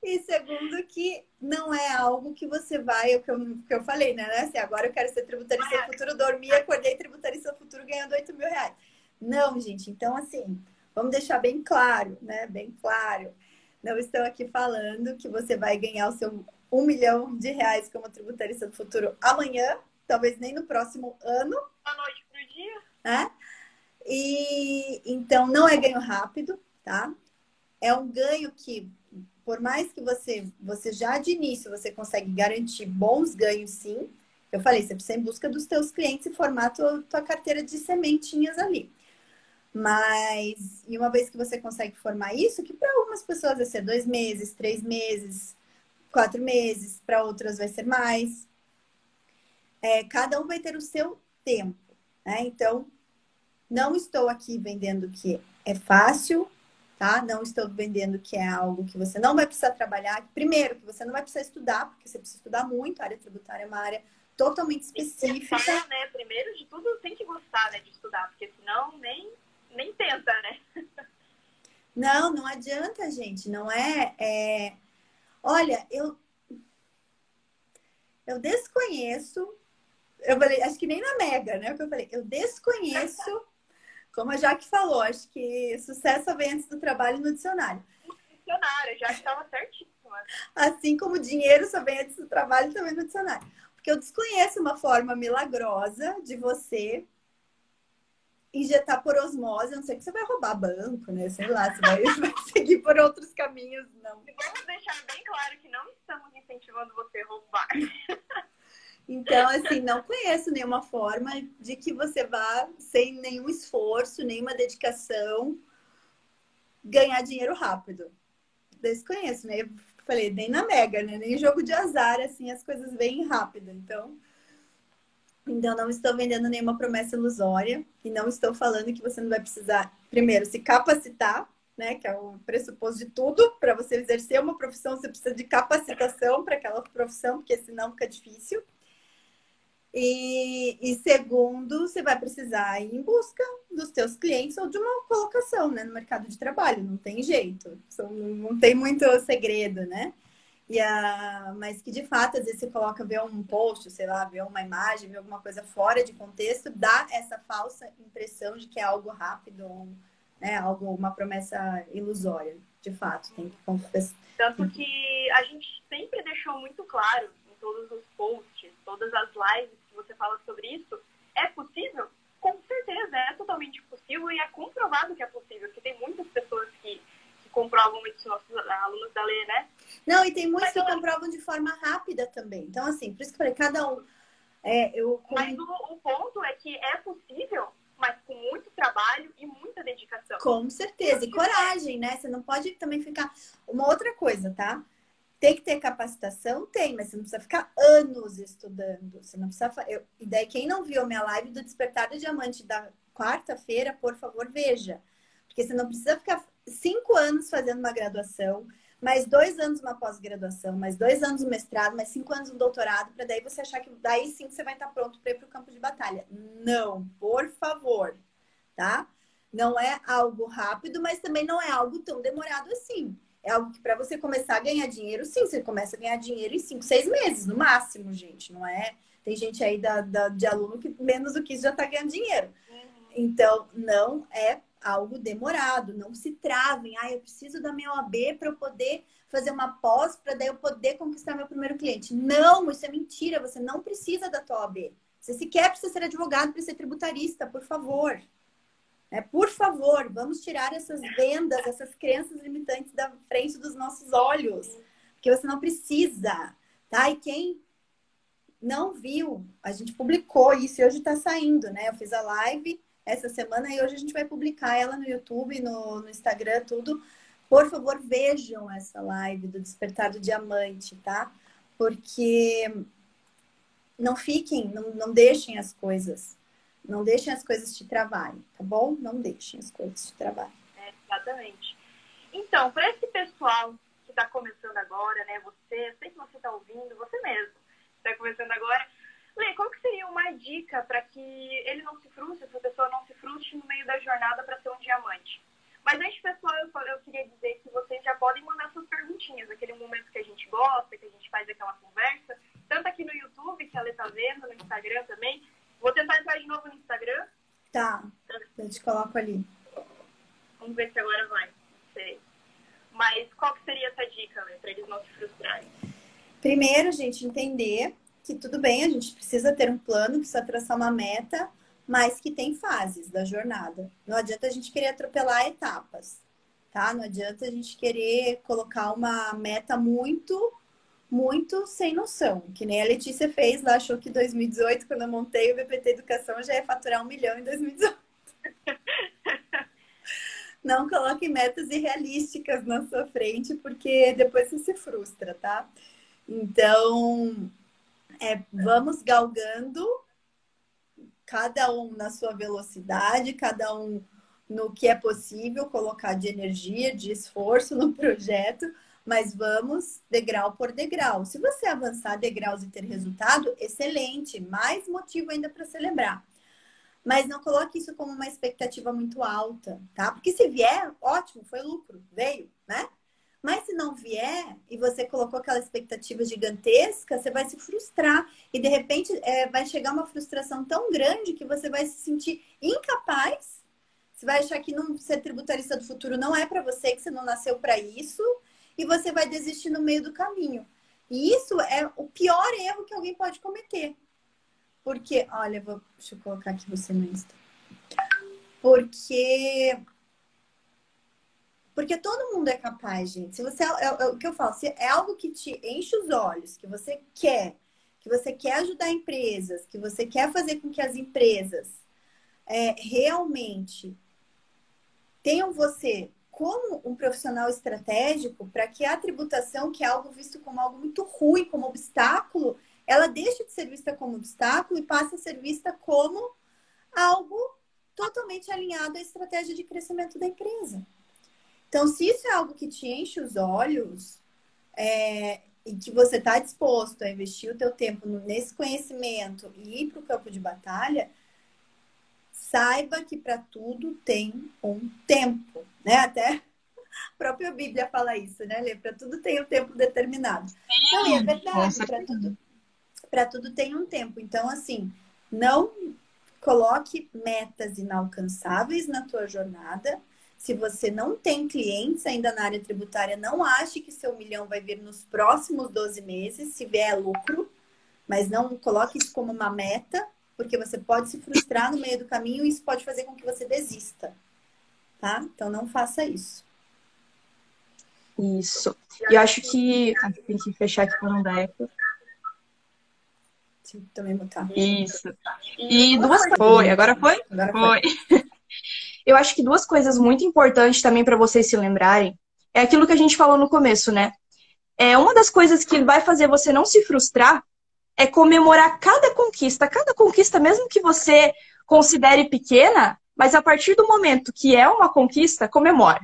E segundo, que não é algo que você vai, o que eu, que eu falei, né? Assim, agora eu quero ser tributarista do futuro, dormi, acordei tributarista do futuro ganhando 8 mil reais. Não, gente. Então, assim, vamos deixar bem claro, né? Bem claro. Não estou aqui falando que você vai ganhar o seu um milhão de reais como tributarista do futuro amanhã, talvez nem no próximo ano. Da noite pro dia. Né? E então não é ganho rápido, tá? É um ganho que, por mais que você, você já de início você consegue garantir bons ganhos, sim. Eu falei, você precisa ir em busca dos teus clientes e formar a tua, tua carteira de sementinhas ali. Mas, e uma vez que você consegue formar isso, que para algumas pessoas vai ser dois meses, três meses, quatro meses, para outras vai ser mais. É, cada um vai ter o seu tempo, né? Então, não estou aqui vendendo que é fácil, tá? Não estou vendendo que é algo que você não vai precisar trabalhar. Primeiro, que você não vai precisar estudar, porque você precisa estudar muito. A área tributária é uma área totalmente específica. Pensar, né? Primeiro de tudo, tem que gostar né, de estudar, porque senão nem, nem tenta, né? Não, não adianta, gente. Não é, é... Olha, eu eu desconheço. Eu falei, acho que nem na Mega, né? O que eu falei, eu desconheço *laughs* como a Jaque falou, acho que sucesso vem antes do trabalho no dicionário. Dicionário, já estava certíssima. Assim como dinheiro só vem antes do trabalho também no dicionário. Porque eu desconheço uma forma milagrosa de você injetar por osmose, a não sei que você vai roubar banco, né? Sei lá, você vai, *laughs* vai seguir por outros caminhos, não. Vamos deixar bem claro que não estamos incentivando você a roubar. Então, assim, não conheço nenhuma forma de que você vá, sem nenhum esforço, nenhuma dedicação, ganhar dinheiro rápido. Desconheço, né? Eu falei, nem na Mega, né? Nem jogo de azar, assim, as coisas vêm rápido. Então, então não estou vendendo nenhuma promessa ilusória e não estou falando que você não vai precisar, primeiro, se capacitar, né? Que é o pressuposto de tudo. Para você exercer uma profissão, você precisa de capacitação para aquela profissão, porque senão fica difícil. E, e, segundo, você vai precisar ir em busca dos teus clientes ou de uma colocação né, no mercado de trabalho, não tem jeito, não tem muito segredo, né? E a, mas que de fato, às vezes você coloca, vê um post, sei lá, vê uma imagem, vê alguma coisa fora de contexto, dá essa falsa impressão de que é algo rápido, né, algo, uma promessa ilusória. De fato, tem que confessar. Tanto que a gente sempre deixou muito claro em todos os posts, todas as lives você fala sobre isso, é possível? Com certeza, é totalmente possível e é comprovado que é possível, porque tem muitas pessoas que, que comprovam isso, nossos alunos da lei, né? Não, e tem muitos que comprovam de forma rápida também. Então, assim, por isso que eu falei, cada um. É, eu... Mas o, o ponto é que é possível, mas com muito trabalho e muita dedicação. Com certeza. E coragem, né? Você não pode também ficar. Uma outra coisa, tá? Tem que ter capacitação? Tem, mas você não precisa ficar anos estudando. Você não precisa. Eu... E daí, quem não viu a minha live do Despertar do Diamante da quarta-feira, por favor, veja. Porque você não precisa ficar cinco anos fazendo uma graduação, mais dois anos uma pós-graduação, mais dois anos um mestrado, mais cinco anos um doutorado, para daí você achar que daí sim você vai estar pronto para ir para o campo de batalha. Não, por favor, tá? Não é algo rápido, mas também não é algo tão demorado assim. É algo que para você começar a ganhar dinheiro, sim, você começa a ganhar dinheiro em cinco, seis meses, no máximo, gente. Não é? Tem gente aí da, da de aluno que menos do que isso já está ganhando dinheiro. Uhum. Então, não é algo demorado. Não se travem. Ah, eu preciso da minha OAB para eu poder fazer uma pós, para daí eu poder conquistar meu primeiro cliente. Não, isso é mentira. Você não precisa da tua OAB. Você sequer precisa ser advogado para ser tributarista, por favor. É, por favor, vamos tirar essas vendas, essas crenças limitantes da frente dos nossos olhos. Porque você não precisa, tá? E quem não viu, a gente publicou isso e hoje está saindo, né? Eu fiz a live essa semana e hoje a gente vai publicar ela no YouTube, no, no Instagram, tudo. Por favor, vejam essa live do Despertar do Diamante, tá? Porque não fiquem, não, não deixem as coisas. Não deixem as coisas te travarem, tá bom? Não deixem as coisas te travarem. É, exatamente. Então, para esse pessoal que está começando agora, né? Você, sei que você está ouvindo, você mesmo está começando agora, Lê, qual que seria uma dica para que ele não se frustre, essa pessoa não se frustre no meio da jornada para ser um diamante? Mas antes, pessoal, eu, eu queria dizer que vocês já podem mandar suas perguntinhas, aquele momento que a gente gosta, que a gente faz aquela conversa, tanto aqui no YouTube, que a Lê tá vendo, no Instagram também. Vou tentar entrar de novo no Instagram. Tá, eu te coloco ali. Vamos ver se agora vai. Não sei. Mas qual que seria essa dica, Lê, para eles não se frustrarem? Primeiro, gente, entender que tudo bem, a gente precisa ter um plano, precisa traçar uma meta, mas que tem fases da jornada. Não adianta a gente querer atropelar etapas, tá? Não adianta a gente querer colocar uma meta muito, muito sem noção. Que nem a Letícia fez lá, achou que 2018, quando eu montei o BPT Educação, já ia faturar um milhão em 2018. *laughs* Não coloque metas irrealísticas na sua frente, porque depois você se frustra, tá? Então, é, vamos galgando, cada um na sua velocidade, cada um no que é possível colocar de energia, de esforço no *laughs* projeto, mas vamos degrau por degrau. Se você avançar degraus e ter resultado, excelente, mais motivo ainda para celebrar. Mas não coloque isso como uma expectativa muito alta, tá? Porque se vier, ótimo, foi lucro, veio, né? Mas se não vier e você colocou aquela expectativa gigantesca, você vai se frustrar. E de repente é, vai chegar uma frustração tão grande que você vai se sentir incapaz. Você vai achar que não ser tributarista do futuro não é para você, que você não nasceu para isso. E você vai desistir no meio do caminho. E isso é o pior erro que alguém pode cometer. Porque, olha, vou, deixa eu colocar aqui você no Insta. Porque porque todo mundo é capaz, gente. Se você é, é, o que eu falo, se é algo que te enche os olhos, que você quer, que você quer ajudar empresas, que você quer fazer com que as empresas é, realmente tenham você como um profissional estratégico para que a tributação, que é algo visto como algo muito ruim, como obstáculo, ela deixe de ser vista como obstáculo e passe a ser vista como algo totalmente alinhado à estratégia de crescimento da empresa. Então, se isso é algo que te enche os olhos é, e que você está disposto a investir o teu tempo nesse conhecimento e ir para o campo de batalha, saiba que para tudo tem um tempo, né? Até a própria Bíblia fala isso, né, Lê? Para tudo tem um tempo determinado. Então, é verdade, para tudo, tudo tem um tempo. Então, assim, não coloque metas inalcançáveis na tua jornada se você não tem clientes ainda na área tributária, não ache que seu milhão vai vir nos próximos 12 meses, se vier lucro, mas não coloque isso como uma meta, porque você pode se frustrar no meio do caminho e isso pode fazer com que você desista. Tá? Então não faça isso. Isso. E eu acho que. Ah, tem que fechar aqui para não dar eco. Também botar. Isso. E duas. Foi, agora foi? Agora foi. foi. Eu acho que duas coisas muito importantes também para vocês se lembrarem é aquilo que a gente falou no começo, né? É uma das coisas que vai fazer você não se frustrar é comemorar cada conquista, cada conquista mesmo que você considere pequena, mas a partir do momento que é uma conquista, comemora.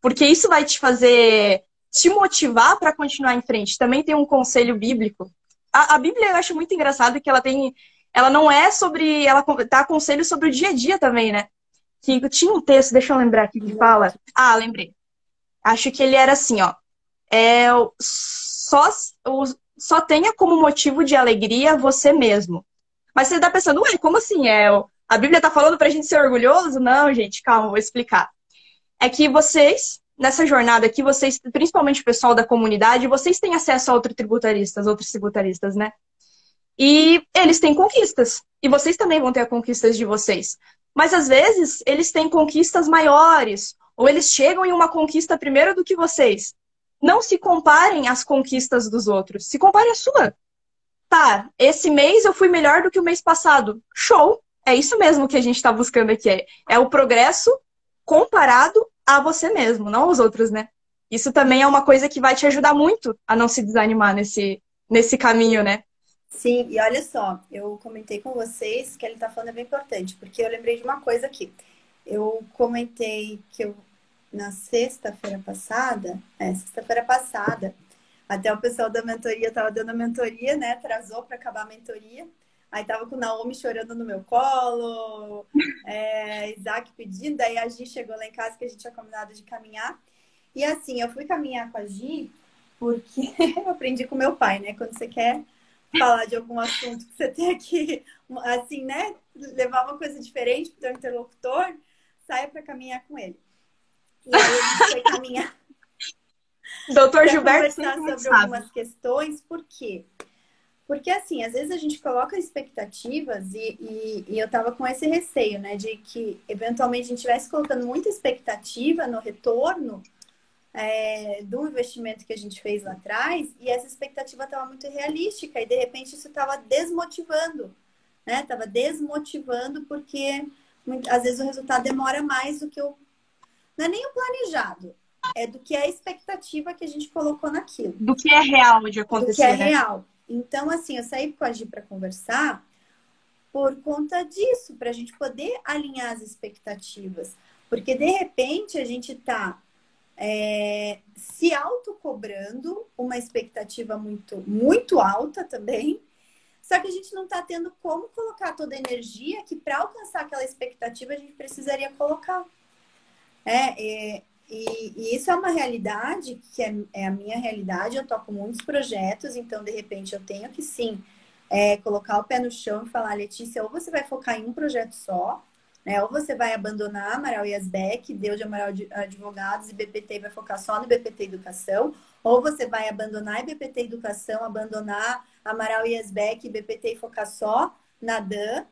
Porque isso vai te fazer te motivar para continuar em frente. Também tem um conselho bíblico. A, a, Bíblia eu acho muito engraçado que ela tem, ela não é sobre, ela dá conselho sobre o dia a dia também, né? Que tinha um texto, deixa eu lembrar aqui que fala. Ah, lembrei. Acho que ele era assim, ó. É, só, só tenha como motivo de alegria você mesmo. Mas você está pensando, ué, como assim? É, A Bíblia está falando para a gente ser orgulhoso? Não, gente, calma, vou explicar. É que vocês, nessa jornada aqui, vocês, principalmente o pessoal da comunidade, vocês têm acesso a outros tributaristas, outros tributaristas, né? E eles têm conquistas. E vocês também vão ter conquistas de vocês. Mas às vezes eles têm conquistas maiores, ou eles chegam em uma conquista primeiro do que vocês. Não se comparem às conquistas dos outros, se compare à sua. Tá, esse mês eu fui melhor do que o mês passado. Show! É isso mesmo que a gente está buscando aqui. É, é o progresso comparado a você mesmo, não aos outros, né? Isso também é uma coisa que vai te ajudar muito a não se desanimar nesse, nesse caminho, né? Sim, e olha só, eu comentei com vocês que ele está falando é bem importante, porque eu lembrei de uma coisa aqui. Eu comentei que eu, na sexta-feira passada, é, sexta-feira passada, até o pessoal da mentoria estava dando a mentoria, né? Atrasou para acabar a mentoria. Aí tava com o Naomi chorando no meu colo, é, Isaac pedindo, aí a Gi chegou lá em casa que a gente tinha combinado de caminhar. E assim, eu fui caminhar com a Gi porque *laughs* eu aprendi com meu pai, né? Quando você quer falar de algum assunto que você tem que, assim, né? Levar uma coisa diferente para o teu interlocutor, saia para caminhar com ele. E aí a gente foi caminhar. Doutor Gilberto conversar sobre sabe. algumas questões, por quê? Porque, assim, às vezes a gente coloca expectativas e, e, e eu tava com esse receio, né? De que, eventualmente, a gente estivesse colocando muita expectativa no retorno é, do investimento que a gente fez lá atrás e essa expectativa estava muito realística e de repente isso estava desmotivando, né? Estava desmotivando porque às vezes o resultado demora mais do que o não é nem o planejado, é do que é a expectativa que a gente colocou naquilo. Do que é real de acontecer. Do que é né? real. Então, assim, eu saí com a Gi para conversar por conta disso, para a gente poder alinhar as expectativas. Porque, de repente, a gente está é, se autocobrando uma expectativa muito, muito alta também. Só que a gente não está tendo como colocar toda a energia que para alcançar aquela expectativa a gente precisaria colocar. É, é e, e, isso é uma realidade que é, é, a minha realidade. Eu toco muitos projetos, então de repente eu tenho que sim é, colocar o pé no chão e falar, Letícia, ou você vai focar em um projeto só, né? Ou você vai abandonar Amaral Yasbeck, Deus de Amaral Advogados e BPT vai focar só no BPT Educação, ou você vai abandonar BPT Educação, abandonar Amaral Yasbeck e BPT e focar só na DAN.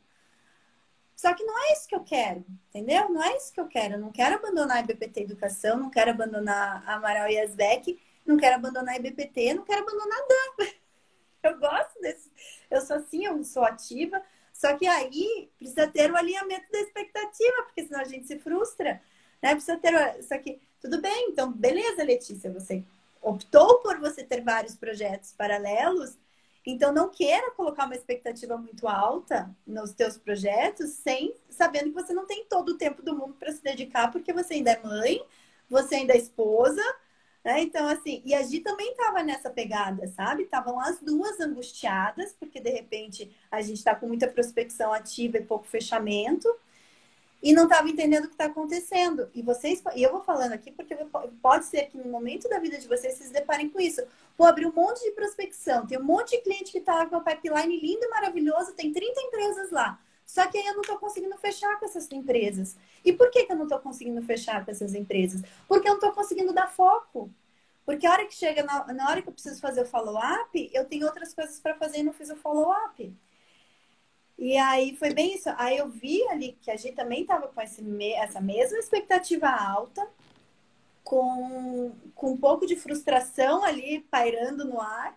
Só que não é isso que eu quero, entendeu? Não é isso que eu quero. Eu não quero abandonar a BPT Educação, não quero abandonar Amaral Yasbeck, não quero abandonar a BPT, não quero abandonar DAN. *laughs* Eu gosto desse. Eu sou assim, eu sou ativa, só que aí precisa ter o alinhamento da expectativa, porque senão a gente se frustra. Né? Precisa ter. Só que, tudo bem, então, beleza, Letícia, você optou por você ter vários projetos paralelos, então não queira colocar uma expectativa muito alta nos teus projetos, sem sabendo que você não tem todo o tempo do mundo para se dedicar, porque você ainda é mãe, você ainda é esposa, né? Então, assim, e a Gi também estava nessa pegada, sabe? Estavam as duas angustiadas, porque de repente a gente está com muita prospecção ativa e pouco fechamento, e não estava entendendo o que está acontecendo. E vocês, e eu vou falando aqui porque pode ser que no momento da vida de vocês vocês se deparem com isso. Vou abrir um monte de prospecção, tem um monte de cliente que está com uma pipeline lindo e maravilhoso, tem 30 empresas lá. Só que aí eu não estou conseguindo fechar com essas empresas. E por que, que eu não estou conseguindo fechar com essas empresas? Porque eu não estou conseguindo dar foco. Porque a hora que chega, na, na hora que eu preciso fazer o follow-up, eu tenho outras coisas para fazer e não fiz o follow-up. E aí foi bem isso. Aí eu vi ali que a gente também estava com esse, essa mesma expectativa alta, com, com um pouco de frustração ali pairando no ar.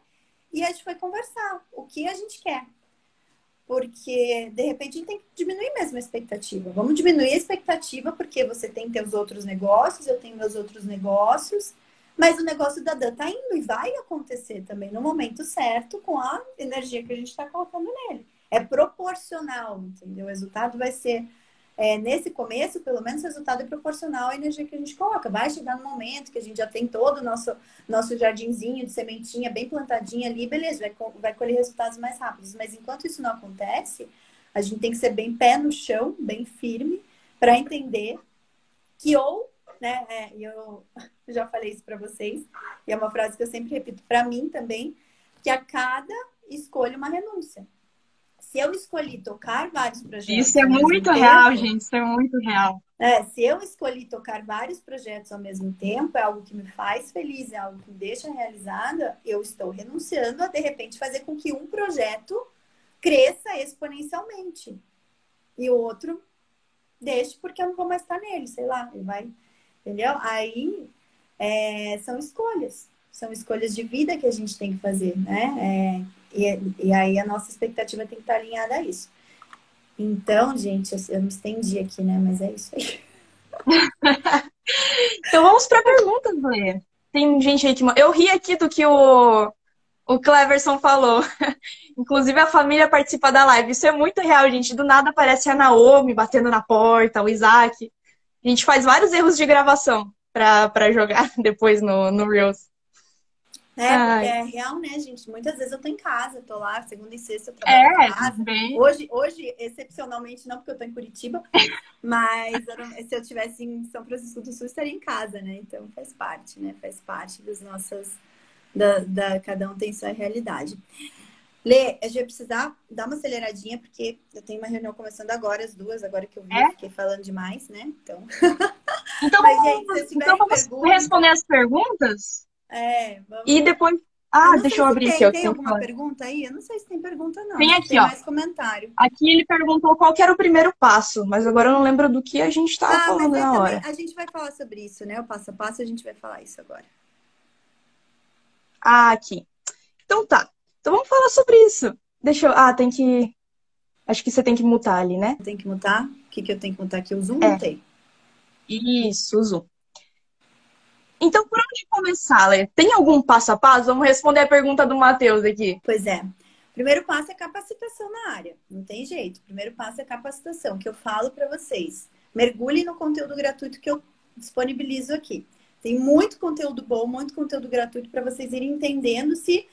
E a gente foi conversar o que a gente quer. Porque, de repente, a gente tem que diminuir mesmo a expectativa. Vamos diminuir a expectativa, porque você tem teus outros negócios, eu tenho meus outros negócios, mas o negócio da Dan tá indo e vai acontecer também no momento certo, com a energia que a gente está colocando nele. É proporcional, entendeu? O resultado vai ser é, nesse começo, pelo menos, o resultado é proporcional à energia que a gente coloca. Vai chegar no momento que a gente já tem todo o nosso, nosso jardinzinho de sementinha bem plantadinha ali, beleza, vai, vai colher resultados mais rápidos. Mas enquanto isso não acontece, a gente tem que ser bem pé no chão, bem firme, para entender que ou, né, é, eu *laughs* já falei isso para vocês, e é uma frase que eu sempre repito para mim também, que a cada escolha uma renúncia se eu escolhi tocar vários projetos. Isso é muito real, tempo, gente. Isso é muito real. É, se eu escolhi tocar vários projetos ao mesmo tempo, é algo que me faz feliz, é algo que me deixa realizada, eu estou renunciando a, de repente, fazer com que um projeto cresça exponencialmente. E o outro deixe porque eu não vou mais estar nele, sei lá, ele vai. Entendeu? Aí é, são escolhas. São escolhas de vida que a gente tem que fazer, né? É, e, e aí a nossa expectativa tem que estar alinhada a isso. Então, gente, eu, eu me estendi aqui, né? Mas é isso aí. *laughs* então vamos para perguntas, Lê. Tem gente aí que. Eu ri aqui do que o, o Cleverson falou. *laughs* Inclusive a família participa da live. Isso é muito real, gente. Do nada aparece a Naomi batendo na porta, o Isaac. A gente faz vários erros de gravação para jogar *laughs* depois no, no Reels. É, porque é real, né, gente? Muitas vezes eu tô em casa, tô lá, segunda e sexta eu trabalho é, em casa. Bem. Hoje, hoje, excepcionalmente, não porque eu tô em Curitiba, *laughs* mas se eu tivesse em São Francisco do Sul, estaria em casa, né? Então faz parte, né? Faz parte das nossas. Da, da, cada um tem sua realidade. Lê, a gente vai precisar dar uma aceleradinha, porque eu tenho uma reunião começando agora, as duas, agora que eu vi, é? fiquei falando demais, né? Então. Então, *laughs* Mas, gente, então vamos perguntas... responder as perguntas? É, vamos... E depois. Ah, deixa eu abrir tem, aqui. Eu tem alguma pergunta aí? Eu não sei se tem pergunta, não. Tem aqui, tem ó. mais comentário. Aqui ele perguntou qual era o primeiro passo, mas agora eu não lembro do que a gente estava ah, falando na também, hora. A gente vai falar sobre isso, né? O passo a passo, a gente vai falar isso agora. Ah, aqui. Então tá. Então vamos falar sobre isso. Deixa eu. Ah, tem que. Acho que você tem que mutar ali, né? Tem que mutar? O que, que eu tenho que mutar aqui? O Zoom? É. Mutei. Isso, o Zoom. Então, por onde começar, Lê? Tem algum passo a passo? Vamos responder a pergunta do Matheus aqui. Pois é. Primeiro passo é capacitação na área. Não tem jeito. Primeiro passo é capacitação, que eu falo para vocês. Mergulhe no conteúdo gratuito que eu disponibilizo aqui. Tem muito conteúdo bom, muito conteúdo gratuito para vocês irem entendendo se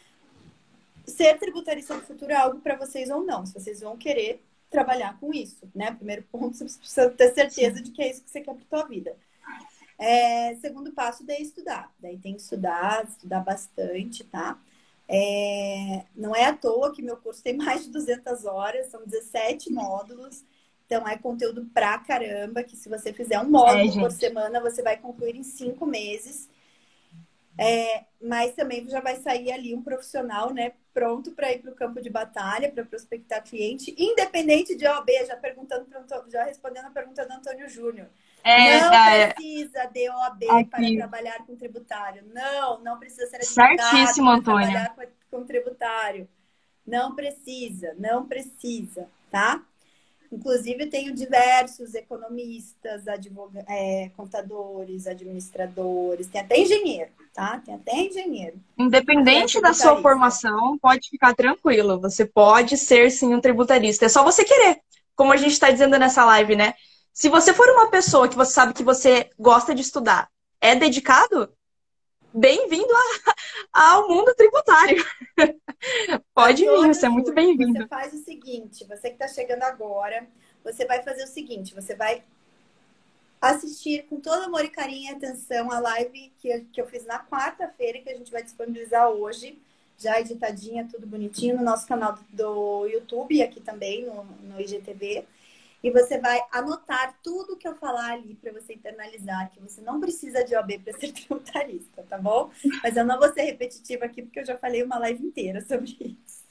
ser tributarista do futuro é algo para vocês ou não. Se vocês vão querer trabalhar com isso, né? Primeiro ponto, *laughs* você precisa ter certeza de que é isso que você quer para sua vida. É, segundo passo, daí estudar. Daí tem que estudar, estudar bastante, tá? É, não é à toa que meu curso tem mais de 200 horas, são 17 módulos. Então, é conteúdo pra caramba, que se você fizer um módulo é, por semana, você vai concluir em cinco meses. É, mas também já vai sair ali um profissional, né, pronto para ir para o campo de batalha, para prospectar cliente, independente de OAB, já perguntando, já respondendo a pergunta do Antônio Júnior. É, não é, precisa de OAB aqui. para trabalhar com tributário. Não, não precisa ser Certíssimo, para Antônia. trabalhar com, com tributário. Não precisa, não precisa, tá? Inclusive, tenho diversos economistas, advog... É, contadores, administradores, tem até engenheiro, tá? Tem até engenheiro. Independente da sua formação, pode ficar tranquilo. Você pode ser, sim, um tributarista. É só você querer. Como a gente está dizendo nessa live, né? Se você for uma pessoa que você sabe que você gosta de estudar, é dedicado, bem-vindo *laughs* ao mundo tributário. *laughs* Pode vir, você é muito bem-vindo. Você faz o seguinte, você que está chegando agora, você vai fazer o seguinte, você vai assistir com todo amor e carinho e atenção a live que, que eu fiz na quarta-feira, que a gente vai disponibilizar hoje, já editadinha, tudo bonitinho, no nosso canal do YouTube e aqui também no, no IGTV. E você vai anotar tudo que eu falar ali para você internalizar, que você não precisa de OAB para ser *laughs* tributarista, tá bom? Mas eu não vou ser repetitiva aqui, porque eu já falei uma live inteira sobre isso.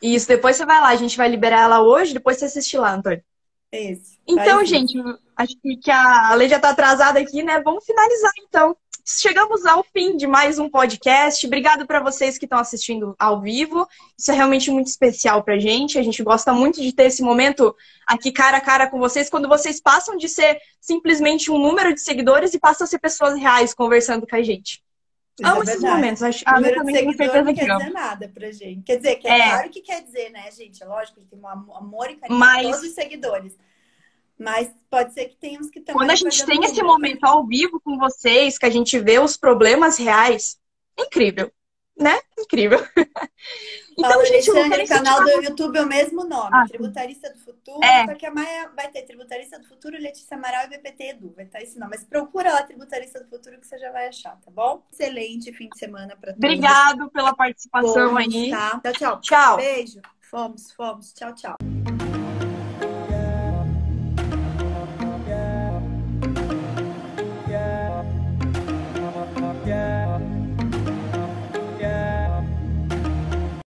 Isso, depois você vai lá, a gente vai liberar ela hoje, depois você assiste lá, Antônio. Isso. Então, gente, acho que a lei já está atrasada aqui, né? Vamos finalizar então chegamos ao fim de mais um podcast. Obrigado para vocês que estão assistindo ao vivo. Isso é realmente muito especial para a gente. A gente gosta muito de ter esse momento aqui cara a cara com vocês, quando vocês passam de ser simplesmente um número de seguidores e passam a ser pessoas reais conversando com a gente. Isso Amo é esses momentos. Acho, o número de não quer dizer nada pra gente. Quer dizer, que é, é, claro que quer dizer, né, gente? É lógico que tem um amor e carinho Mas... todos os seguidores. Mas pode ser que tenha uns que também. Quando a gente tem esse momento ao vivo com vocês, que a gente vê os problemas reais, incrível. né? Incrível. *laughs* Então, Fala, gente, Alexandre, o canal do YouTube é o mesmo nome, ah, Tributarista do Futuro, é. só que a Maia vai ter Tributarista do Futuro, Letícia Amaral e BPT Edu, vai estar esse nome. Mas procura lá Tributarista do Futuro que você já vai achar, tá bom? Excelente fim de semana para todos. Obrigado pela participação Fomos, aí. Tá? Tchau, tchau. Tchau. Beijo. Fomos, fomos. Tchau, tchau.